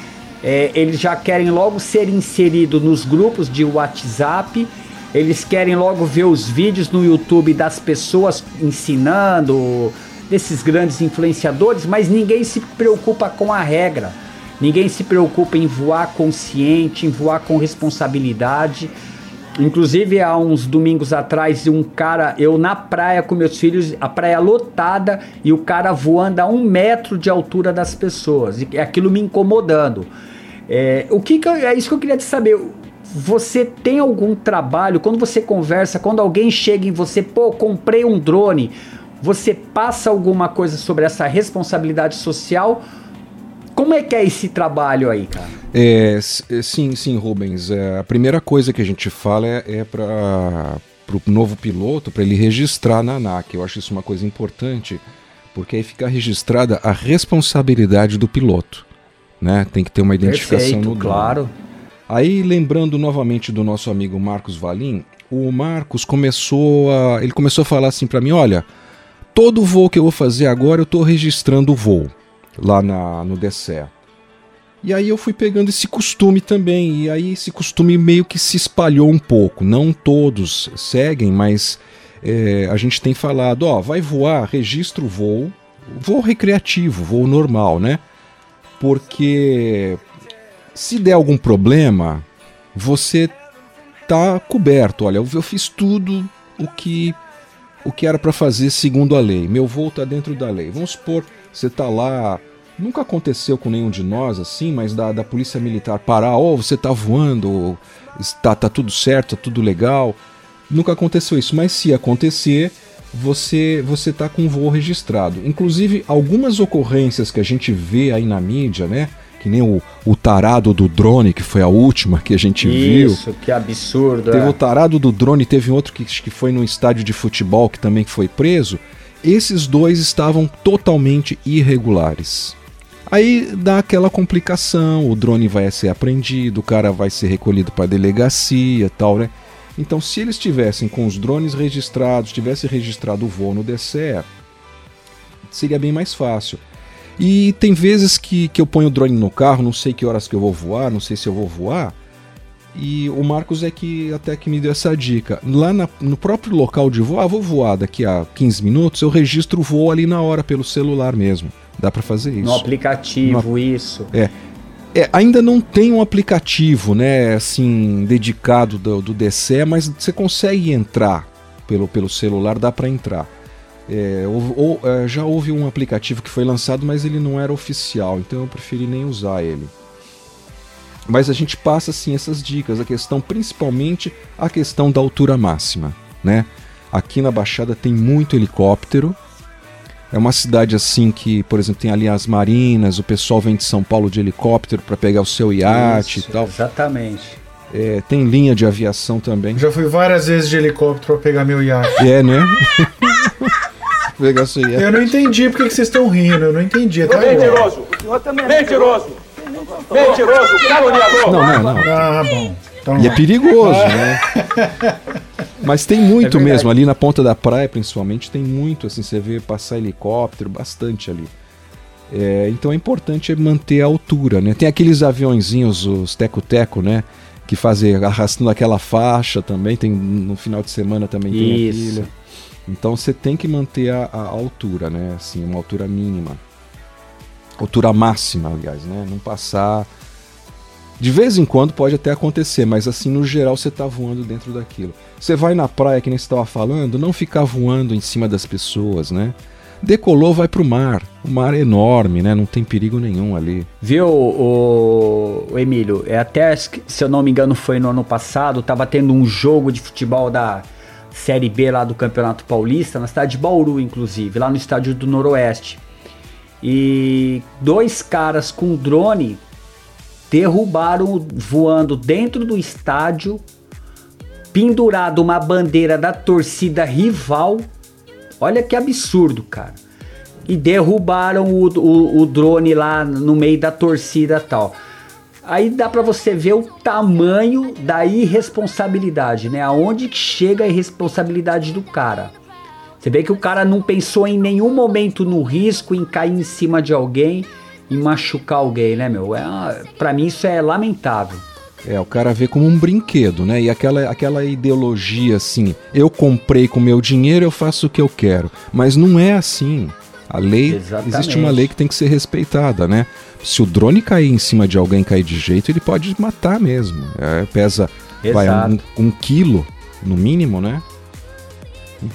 é, eles já querem logo ser inseridos nos grupos de WhatsApp, eles querem logo ver os vídeos no YouTube das pessoas ensinando, desses grandes influenciadores, mas ninguém se preocupa com a regra. Ninguém se preocupa em voar consciente, em voar com responsabilidade. Inclusive, há uns domingos atrás, um cara, eu na praia com meus filhos, a praia lotada e o cara voando a um metro de altura das pessoas, e aquilo me incomodando. É, o que, que eu- é isso que eu queria te saber. Você tem algum trabalho, quando você conversa, quando alguém chega em você, pô, comprei um drone, você passa alguma coisa sobre essa responsabilidade social? Como é que é esse trabalho aí, cara? É, é, sim, sim, Rubens. É, a primeira coisa que a gente fala é, é para o novo piloto, para ele registrar na ANAC. Eu acho isso uma coisa importante, porque aí fica registrada a responsabilidade do piloto. Né? Tem que ter uma identificação Perfeito, no claro. Aí, lembrando novamente do nosso amigo Marcos Valim, o Marcos começou a. Ele começou a falar assim para mim: olha, todo voo que eu vou fazer agora eu estou registrando o voo lá na, no DCE. E aí eu fui pegando esse costume também, e aí esse costume meio que se espalhou um pouco. Não todos seguem, mas é, a gente tem falado, ó, vai voar, registra o voo, voo recreativo, voo normal, né? Porque se der algum problema, você tá coberto. Olha, eu, eu fiz tudo o que o que era para fazer segundo a lei. Meu voo tá dentro da lei. Vamos supor, você tá lá, nunca aconteceu com nenhum de nós assim, mas da, da polícia militar parar, ó, você tá voando, está tá tudo certo, tá tudo legal. Nunca aconteceu isso, mas se acontecer, você você tá com voo registrado. Inclusive, algumas ocorrências que a gente vê aí na mídia, né? Que nem o, o tarado do drone, que foi a última que a gente viu. Isso, que absurdo. Teve é. o tarado do drone, teve outro que, que foi num estádio de futebol que também foi preso. Esses dois estavam totalmente irregulares. Aí dá aquela complicação, o drone vai ser apreendido, o cara vai ser recolhido para delegacia tal, né? Então, se eles tivessem com os drones registrados, tivesse registrado o voo no DCE, seria bem mais fácil. E tem vezes que, que eu ponho o drone no carro, não sei que horas que eu vou voar, não sei se eu vou voar. E o Marcos é que até que me deu essa dica. Lá na- no próprio local de voo, ah, vou voar daqui a 15 minutos, eu registro o voo ali na hora pelo celular mesmo. Dá pra fazer isso. No aplicativo, isso. É. É, ainda não tem um aplicativo, né, assim, dedicado do, do DCE, mas você consegue entrar pelo, pelo celular, dá para entrar. É, ou- ou, é, já houve um aplicativo que foi lançado, mas ele não era oficial, então eu preferi nem usar ele. Mas a gente passa assim essas dicas, a questão principalmente a questão da altura máxima, né? Aqui na Baixada tem muito helicóptero. É uma cidade assim que, por exemplo, tem ali as marinas, o pessoal vem de São Paulo de helicóptero para pegar o seu iate Isso, e tal. Exatamente. É, tem linha de aviação também. Já fui várias vezes de helicóptero pra pegar meu iate. É, né? pegar o seu iate. Eu não entendi porque que vocês estão rindo, eu não entendi. Tá Mentiroso! Mentiroso! Mentiroso! Caluniador! Não, não, não. Ah, bom. Então, E é perigoso, né? Mas tem muito É mesmo, ali na ponta da praia, principalmente, tem muito, assim, você vê passar helicóptero, bastante ali. É, então é importante manter a altura, né? Tem aqueles aviãozinhos, os teco-teco, né? Que fazem arrastando aquela faixa também, tem no final de semana também tem Isso. aquilo. Então você tem que manter a, a altura, né? Assim, uma altura mínima. Altura máxima, aliás, né? Não passar. De vez em quando pode até acontecer, mas assim, no geral, você tá voando dentro daquilo. Você vai na praia, que nem você estava falando, não ficar voando em cima das pessoas, né? Decolou, vai pro mar. O mar é enorme, né? Não tem perigo nenhum ali. Viu, o, o Emílio? É até, se eu não me engano, foi no ano passado, tava tendo um jogo de futebol da Série B lá do Campeonato Paulista, na cidade de Bauru, inclusive, lá no estádio do Noroeste. E dois caras com drone derrubaram voando dentro do estádio, pendurado uma bandeira da torcida rival. Olha que absurdo, cara. E derrubaram o, o, o drone lá no meio da torcida tal. Aí dá pra você ver o tamanho da irresponsabilidade, né? Aonde que chega a irresponsabilidade do cara. Você vê que o cara não pensou em nenhum momento no risco, em cair em cima de alguém, em machucar alguém, né, meu? É, pra mim isso é lamentável. É, o cara vê como um brinquedo, né? E aquela, aquela ideologia assim, eu comprei com meu dinheiro, eu faço o que eu quero. Mas não é assim. A lei, Exatamente. existe uma lei que tem que ser respeitada, né? Se o drone cair em cima de alguém, cair de jeito, ele pode matar mesmo. É, pesa, vai, um, um quilo, no mínimo, né?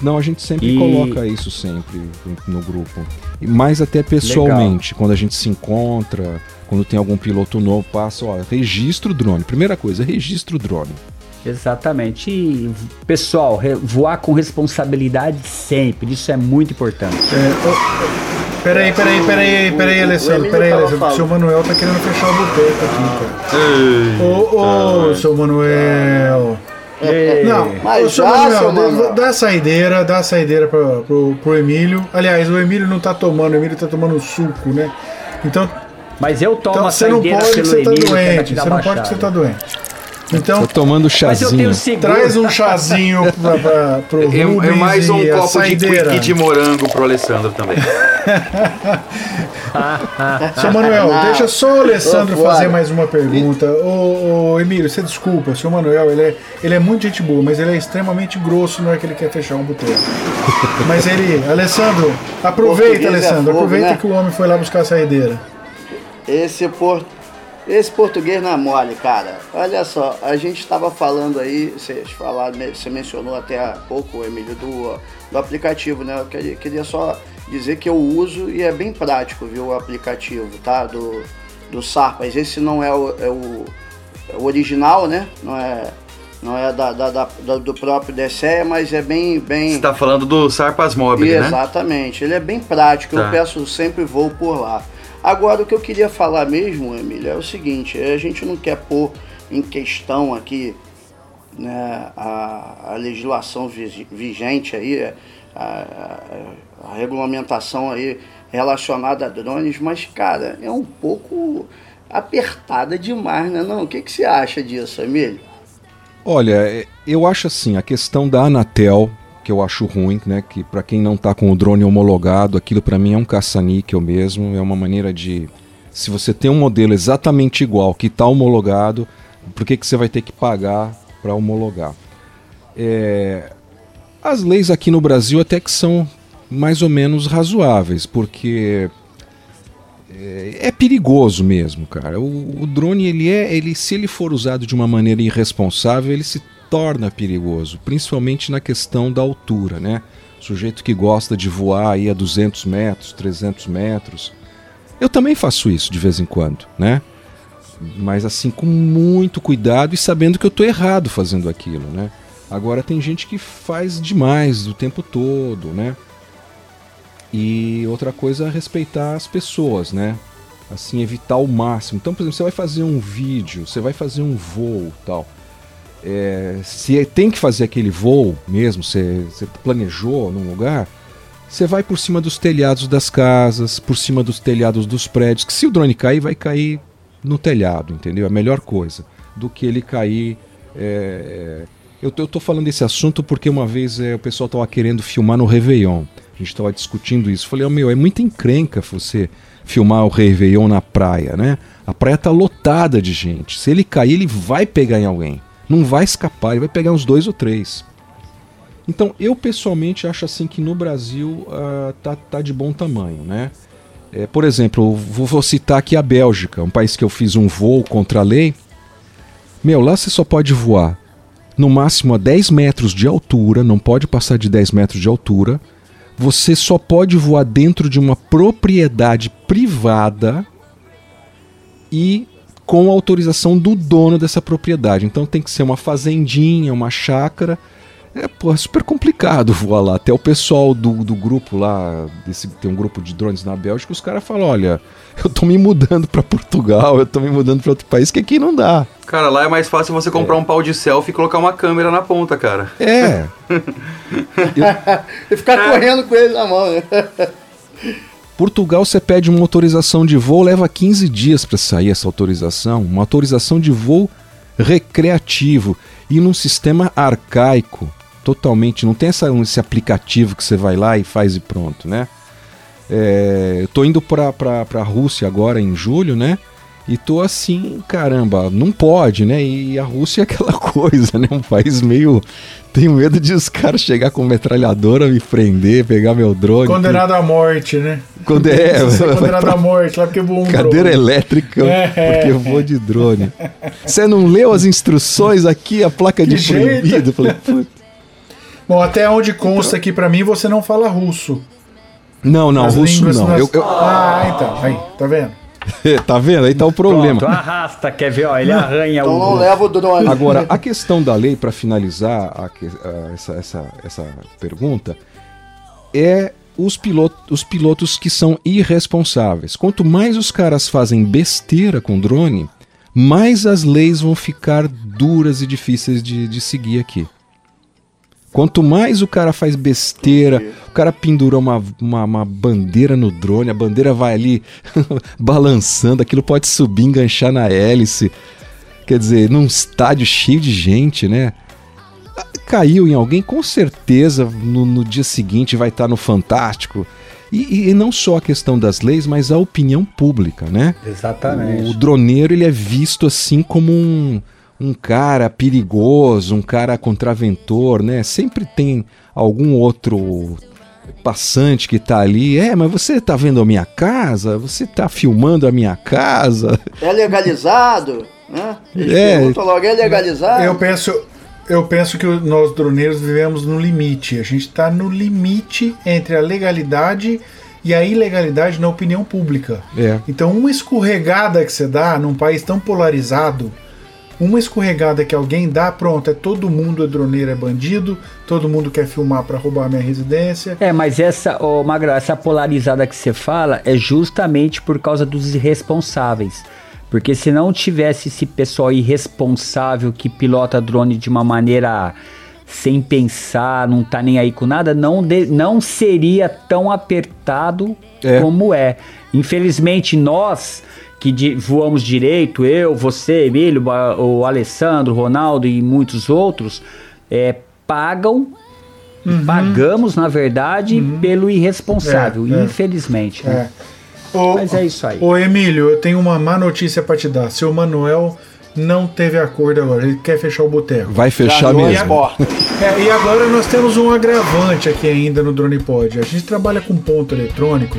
Não, a gente sempre E- coloca isso sempre no grupo. E mais até pessoalmente, quando a gente se encontra, quando tem algum piloto novo, passa, ó, registra o drone. Primeira coisa, registra o drone. Exatamente. E, pessoal, voar com responsabilidade sempre. Isso é muito importante. Peraí, peraí, peraí, peraí, Alessandro, peraí, Alessandro. O seu Manuel tá querendo fechar o boteco aqui, cara. Ô, ô, seu Manuel. Não, Mas ô, seu já, Manuel, seu dá- Manuel. dá a saideira, dá a saideira pra, pro, pro Emílio. Aliás, o Emílio não tá tomando, o Emílio tá tomando suco, né? Então. Mas eu tomo então, a você não saideira pode que pelo você tá Emílio, que é doente. daqui da Você não pode que você tá doente. Então, Tô tomando chazinho. traz um chazinho pra, pra, pro E, Rubens e mais um e copo de saideira. quick de morango pro Alessandro também. Seu Manuel, deixa só o Alessandro Ô, fazer mais uma pergunta. Ô, ô, Emílio, você desculpa, o seu Manuel, ele é, ele é muito gente boa, mas ele é extremamente grosso na hora que ele quer fechar um boteco. mas ele, Alessandro, aproveita, Português é Alessandro, fogo, aproveita né? que o homem foi lá buscar a saideira. Esse, por... Esse português não é mole, cara. Olha só, a gente estava falando aí, vocês falaram, você mencionou até há pouco, Emílio, do, do aplicativo, né? Eu queria, queria só dizer que eu uso e é bem prático, viu, o aplicativo, tá? Do, do Sarpas. Esse não é o, é o, é o original, né? Não é, não é da, da- da- do próprio DCE, mas é bem... bem... Você tá falando do Sarpas Mobile, né? Exatamente, ele é bem prático, Tá. eu peço sempre voo por lá. Agora, o que eu queria falar mesmo, Emílio, é o seguinte: a gente não quer pôr em questão aqui né, a, a legislação vi- vigente aí, a, a- a regulamentação aí relacionada a drones, mas, cara, é um pouco apertada demais, né? Não, o que, que você acha disso, Emílio? Olha, é, eu acho assim, a questão da Anatel, que eu acho ruim, né, que para quem não tá com o drone homologado, aquilo para mim é um caça-níquel mesmo, é uma maneira de se você tem um modelo exatamente igual que tá homologado, por que que você vai ter que pagar para homologar? É, as leis aqui no Brasil até que são mais ou menos razoáveis, porque é, é perigoso mesmo, cara. O, o drone ele é, ele se ele for usado de uma maneira irresponsável, ele se torna perigoso, principalmente na questão da altura, né? Sujeito que gosta de voar aí a 200 metros, 300 metros. Eu também faço isso de vez em quando, né? Mas assim com muito cuidado e sabendo que eu tô errado fazendo aquilo, né? Agora tem gente que faz demais o tempo todo, né? E outra coisa é respeitar as pessoas, né? Assim, evitar o máximo. Então, por exemplo, você vai fazer um vídeo, você vai fazer um voo tal. É, se tem que fazer aquele voo mesmo, você, planejou num lugar, você vai por cima dos telhados das casas, por cima dos telhados dos prédios, que se o drone cair, vai cair no telhado, entendeu? É a melhor coisa do que ele cair. é, eu, tô, eu tô falando desse assunto porque uma vez é, o pessoal tava querendo filmar no Réveillon. A gente tava discutindo isso. Falei, oh, meu, é muita encrenca você filmar o Réveillon na praia, né? A praia tá lotada de gente. Se ele cair, ele vai pegar em alguém. Não vai escapar, ele vai pegar uns dois ou três. Então, eu pessoalmente acho assim que no Brasil ah, tá, tá de bom tamanho, né? É, por exemplo, vou, vou citar aqui a Bélgica, um país que eu fiz um voo contra a lei. Meu, lá você só pode voar no máximo a 10 metros de altura, não pode passar de 10 metros de altura. Você só pode voar dentro de uma propriedade privada e com a autorização do dono dessa propriedade. Então tem que ser uma fazendinha, uma chácara. É, pô, é super complicado voar lá. Até o pessoal do, do grupo lá, desse, tem um grupo de drones na Bélgica, os caras falam: olha, eu tô me mudando para Portugal, eu tô me mudando para outro país, que aqui não dá. Cara, lá é mais fácil você comprar um pau de selfie e colocar uma câmera na ponta, cara. É. e ficar correndo com ele na mão, né? Portugal você pede uma autorização de voo, leva 15 dias para sair essa autorização, uma autorização de voo recreativo e num sistema arcaico, totalmente, não tem essa, esse aplicativo que você vai lá e faz e pronto, né? É, tô indo pra, pra Rússia agora em julho, né? E tô assim, caramba, não pode, né? E a Rússia é aquela coisa, né? Um país meio. Tenho medo de os caras chegar com metralhadora, me prender, pegar meu drone. Condenado à morte, né? Quando é, vai condenado pra- à morte, lá porque voou um Cadeira drone. elétrica, É. porque eu vou de drone. Você não leu as instruções aqui, a placa de Que proibido? Eu falei, "Putz." Bom, até onde consta aqui pra mim, você não fala russo. não, não, As russo não. nas- Eu, eu- Ah, então, aí, tá vendo? tá vendo? Aí tá o problema. Pronto, arrasta, quer ver? Ó, ele arranha Então o. não leva o drone. Agora, a questão da lei, para finalizar a a- essa, essa, essa pergunta, é os, pilotos, os pilotos que são irresponsáveis. Quanto mais os caras fazem besteira com drone, mais as leis vão ficar duras e difíceis de, de seguir aqui. Quanto mais o cara faz besteira, o cara pendura uma, uma, uma bandeira no drone, a bandeira vai ali balançando, aquilo pode subir, enganchar na hélice. Quer dizer, num estádio cheio de gente, né? Caiu em alguém, com certeza no, no dia seguinte vai estar no Fantástico. E, e- não só a questão das leis, mas a opinião pública, né? Exatamente. O droneiro ele é visto assim como um, um cara perigoso, um cara contraventor, né? Sempre tem algum outro passante que tá ali. É, mas você tá vendo a minha casa? Você tá filmando a minha casa? É legalizado? Né? Eles É. logo, é legalizado? Eu penso, eu penso que nós droneiros vivemos no limite. A gente está no limite entre a legalidade e a ilegalidade na opinião pública. É. Então, uma escorregada que você dá num país tão polarizado, uma escorregada que alguém dá, pronto, é todo mundo é droneiro, é bandido, todo mundo quer filmar para roubar a minha residência. É, mas essa, ô Magrão, essa polarizada que você fala é justamente por causa dos irresponsáveis. Porque se não tivesse esse pessoal irresponsável que pilota drone de uma maneira sem pensar, não tá nem aí com nada, não, de- não seria tão apertado É. como é. Infelizmente, nós que di- voamos direito, eu, você, Emílio, o Alessandro, o Ronaldo e muitos outros, é, pagam Pagamos, na verdade, pelo irresponsável, Uhum. É, é. infelizmente. né? É. Ô, Mas é isso aí. Ô Emílio, eu tenho uma má notícia para te dar. Seu Manuel não teve acordo agora, ele quer fechar o boteco. Vai fechar Já mesmo. portas. É, e agora nós temos um agravante aqui ainda no Drone Pod. A gente trabalha com ponto eletrônico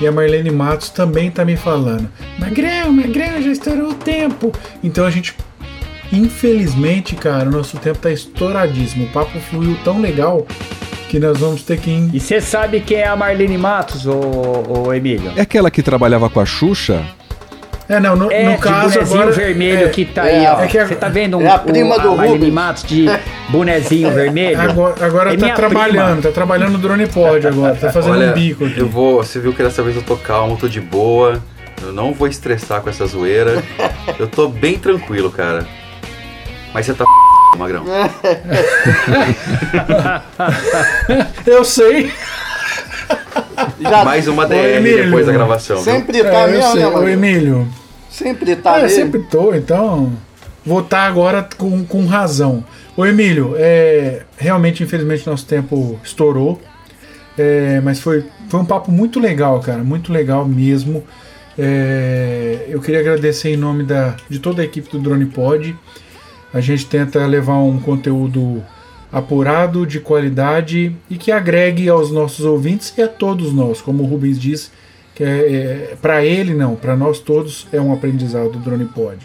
e a Marlene Matos também tá me falando. Magrão, Magrão, já estourou o tempo. Então a gente, infelizmente, cara, o nosso tempo tá estouradíssimo. O papo fluiu tão legal que nós vamos ter que ir. E você sabe quem é a Marlene Matos, ô, ô Emílio? É aquela que trabalhava com a Xuxa? É, não, no, É, no caso de bonezinho agora. vermelho é, que tá é, aí, ó. é que a- Você tá vendo um, é a prima o- do Rubens. Matos de bonezinho vermelho? Agora, agora É tá minha trabalhando, prima. tá trabalhando no Drone Pod agora, tá fazendo Olha, um bico aqui. eu vou. Você viu que dessa vez eu tô calmo, tô de boa. Eu não vou estressar com essa zoeira. Eu tô bem tranquilo, cara. Mas você tá magrão. Eu sei. Já Mais uma DR Emílio. depois da gravação. viu? sempre tá É, mesmo, sei. né, Ô? Emílio. Sempre tá eu mesmo. sempre tô, então. Vou estar agora com, com razão. Ô Emílio, é, realmente, infelizmente, nosso tempo estourou. É, mas foi, foi um papo muito legal, cara. Muito legal mesmo. É, eu queria agradecer em nome da, de toda a equipe do Drone Pod. A gente tenta levar um conteúdo apurado, de qualidade e que agregue aos nossos ouvintes e a todos nós. Como o Rubens disse, que é, é, para ele não, para nós todos é um aprendizado do Drone Pod.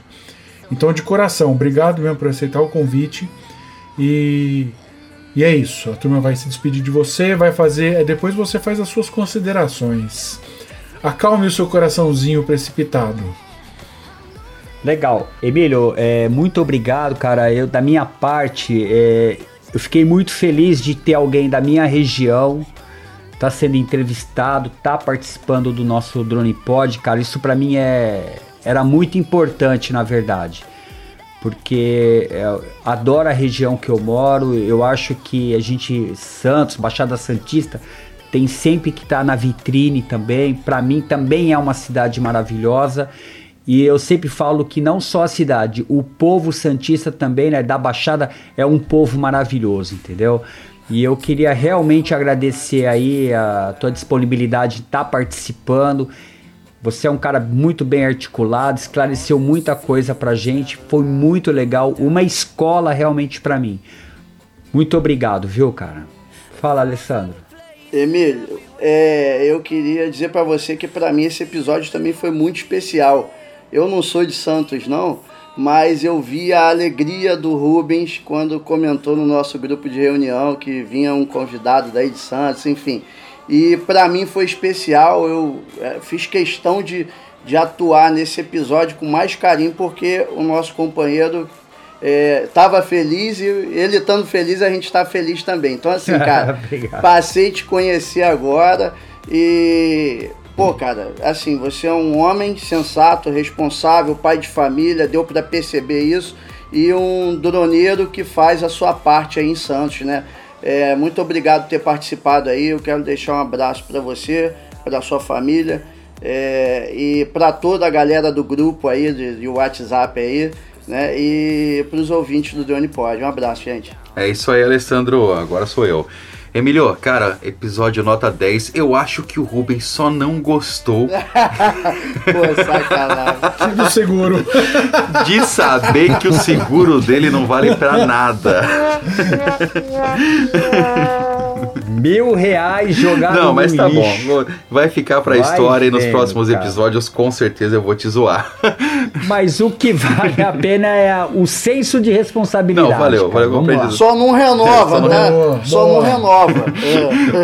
Então, de coração, obrigado mesmo por aceitar o convite. E, e é isso. A turma vai se despedir de você, vai fazer. é, Depois você faz as suas considerações. Acalme o seu coraçãozinho precipitado. Legal. Emílio, é, muito obrigado, cara. Eu, da minha parte, é, eu fiquei muito feliz de ter alguém da minha região tá sendo entrevistado, tá participando do nosso Drone Pod, cara. Isso pra mim é era muito importante, na verdade. Porque eu adoro a região que eu moro. Eu acho que a gente, Santos, Baixada Santista, tem sempre que estar na vitrine também. Para mim também é uma cidade maravilhosa. E eu sempre falo que não só a cidade, o povo santista também, né, da Baixada, é um povo maravilhoso, entendeu? E eu queria realmente agradecer aí a tua disponibilidade de estar participando. Você é um cara muito bem articulado, esclareceu muita coisa pra gente, foi muito legal, uma escola realmente pra mim. Muito obrigado, viu, cara? Fala, Alessandro. Emílio, é, eu queria dizer pra você que pra mim esse episódio também foi muito especial. Eu não sou de Santos, não, mas eu vi a alegria do Rubens quando comentou no nosso grupo de reunião que vinha um convidado daí de Santos, enfim. E pra mim foi especial, eu é, fiz questão de, de atuar nesse episódio com mais carinho, porque o nosso companheiro estava feliz e ele estando feliz, a gente está feliz também. Então, assim, cara, passei a te conhecer agora e. Pô, cara, assim, você é um homem sensato, responsável, pai de família, deu para perceber isso, e um droneiro que faz a sua parte aí em Santos, né? É, muito obrigado por ter participado aí. Eu quero deixar um abraço para você, para sua família é, e para toda a galera do grupo aí, de, de WhatsApp aí, né? E para os ouvintes do Drone Pod. Um abraço, gente. É isso aí, Alessandro. Agora sou eu. Emílio, cara, episódio nota 10. Eu acho que o Rubens só não gostou Pô, sacanagem. Do seguro. de saber que o seguro dele não vale pra nada. Mil reais jogado Não, mas no tá bom. lixo. Vou- Vai ficar pra Vai história e nos vendo, próximos cara. episódios, com certeza eu vou te zoar. Mas o que vale a pena é o senso de responsabilidade. Não, valeu, cara. valeu. Só não renova, É, só não né? renova. Só não Boa. renova.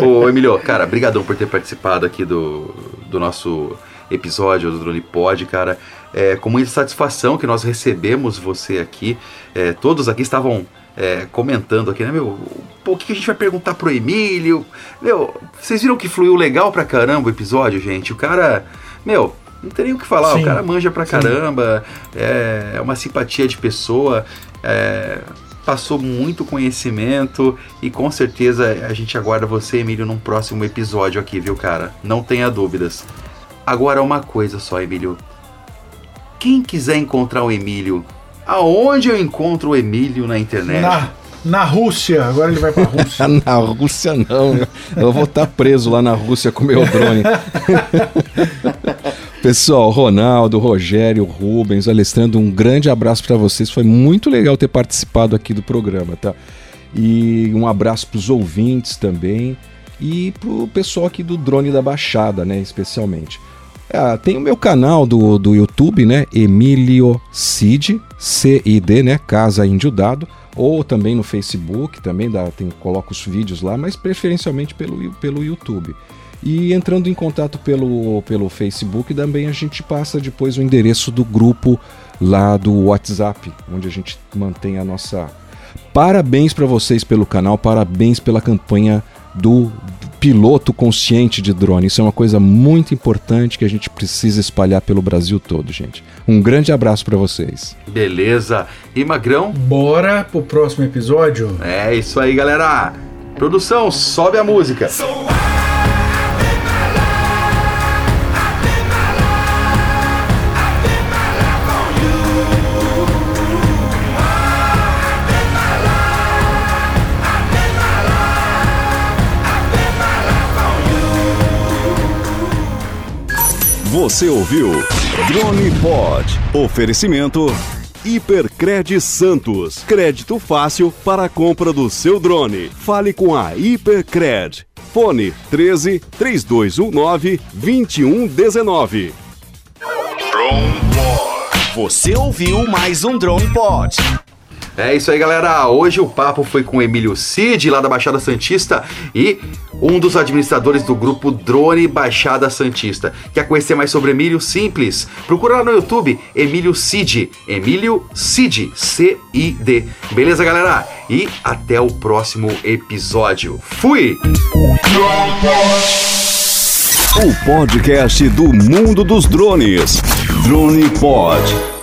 É. Ô, Emílio, cara, brigadão por ter participado aqui do, do nosso episódio do Drone Pod, cara. É com muita satisfação que nós recebemos você aqui. É, todos aqui estavam é, comentando aqui, né, meu? Pô, o que a gente vai perguntar pro Emílio? Meu, vocês viram que fluiu legal pra caramba o episódio, gente? O cara, meu, não tem nem o que falar, Sim, o cara manja pra caramba, é, é uma simpatia de pessoa, é, passou muito conhecimento e com certeza a gente aguarda você, Emílio, num próximo episódio aqui, viu, cara? Não tenha dúvidas. Agora uma coisa só, Emílio. Quem quiser encontrar o Emílio, aonde eu encontro o Emílio na internet? Na, na Rússia, agora ele vai pra Rússia. na Rússia não. Eu- vou estar preso lá na Rússia com meu drone. Pessoal, Ronaldo, Rogério, Rubens, Alessandro, um grande abraço para vocês. Foi muito legal ter participado aqui do programa, tá? E um abraço para os ouvintes também e pro pessoal aqui do Drone da Baixada, né, especialmente. Ah, tem o meu canal do, do YouTube, né? Emílio Cid, C-I-D, né? Casa Índio Dado. Ou também no Facebook, também dá, tem, coloco os vídeos lá, mas preferencialmente pelo, pelo YouTube. E entrando em contato pelo, pelo Facebook, também a gente passa depois o endereço do grupo lá do WhatsApp, onde a gente mantém a nossa. Parabéns para vocês pelo canal, parabéns pela campanha do piloto consciente de drone. Isso é uma coisa muito importante que a gente precisa espalhar pelo Brasil todo, gente. Um grande abraço para vocês. Beleza. E Magrão? Bora pro próximo episódio? É isso aí, galera. Produção, sobe a música. Você ouviu Drone Pod. Oferecimento Hipercred Santos. Crédito fácil para a compra do seu drone. Fale com a Hipercred. Fone 13 3219 2119. Drone Pod. Você ouviu mais um Drone Pod. É isso aí, galera. Hoje o papo foi com o Emílio Cid, lá da Baixada Santista, e um dos administradores do grupo Drone Baixada Santista. Quer conhecer mais sobre Emílio? Simples. Procura lá no YouTube, Emílio Cid. Emílio Cid, C-I-D. Beleza, galera? E até o próximo episódio. Fui! O podcast do mundo dos drones. Drone Pod.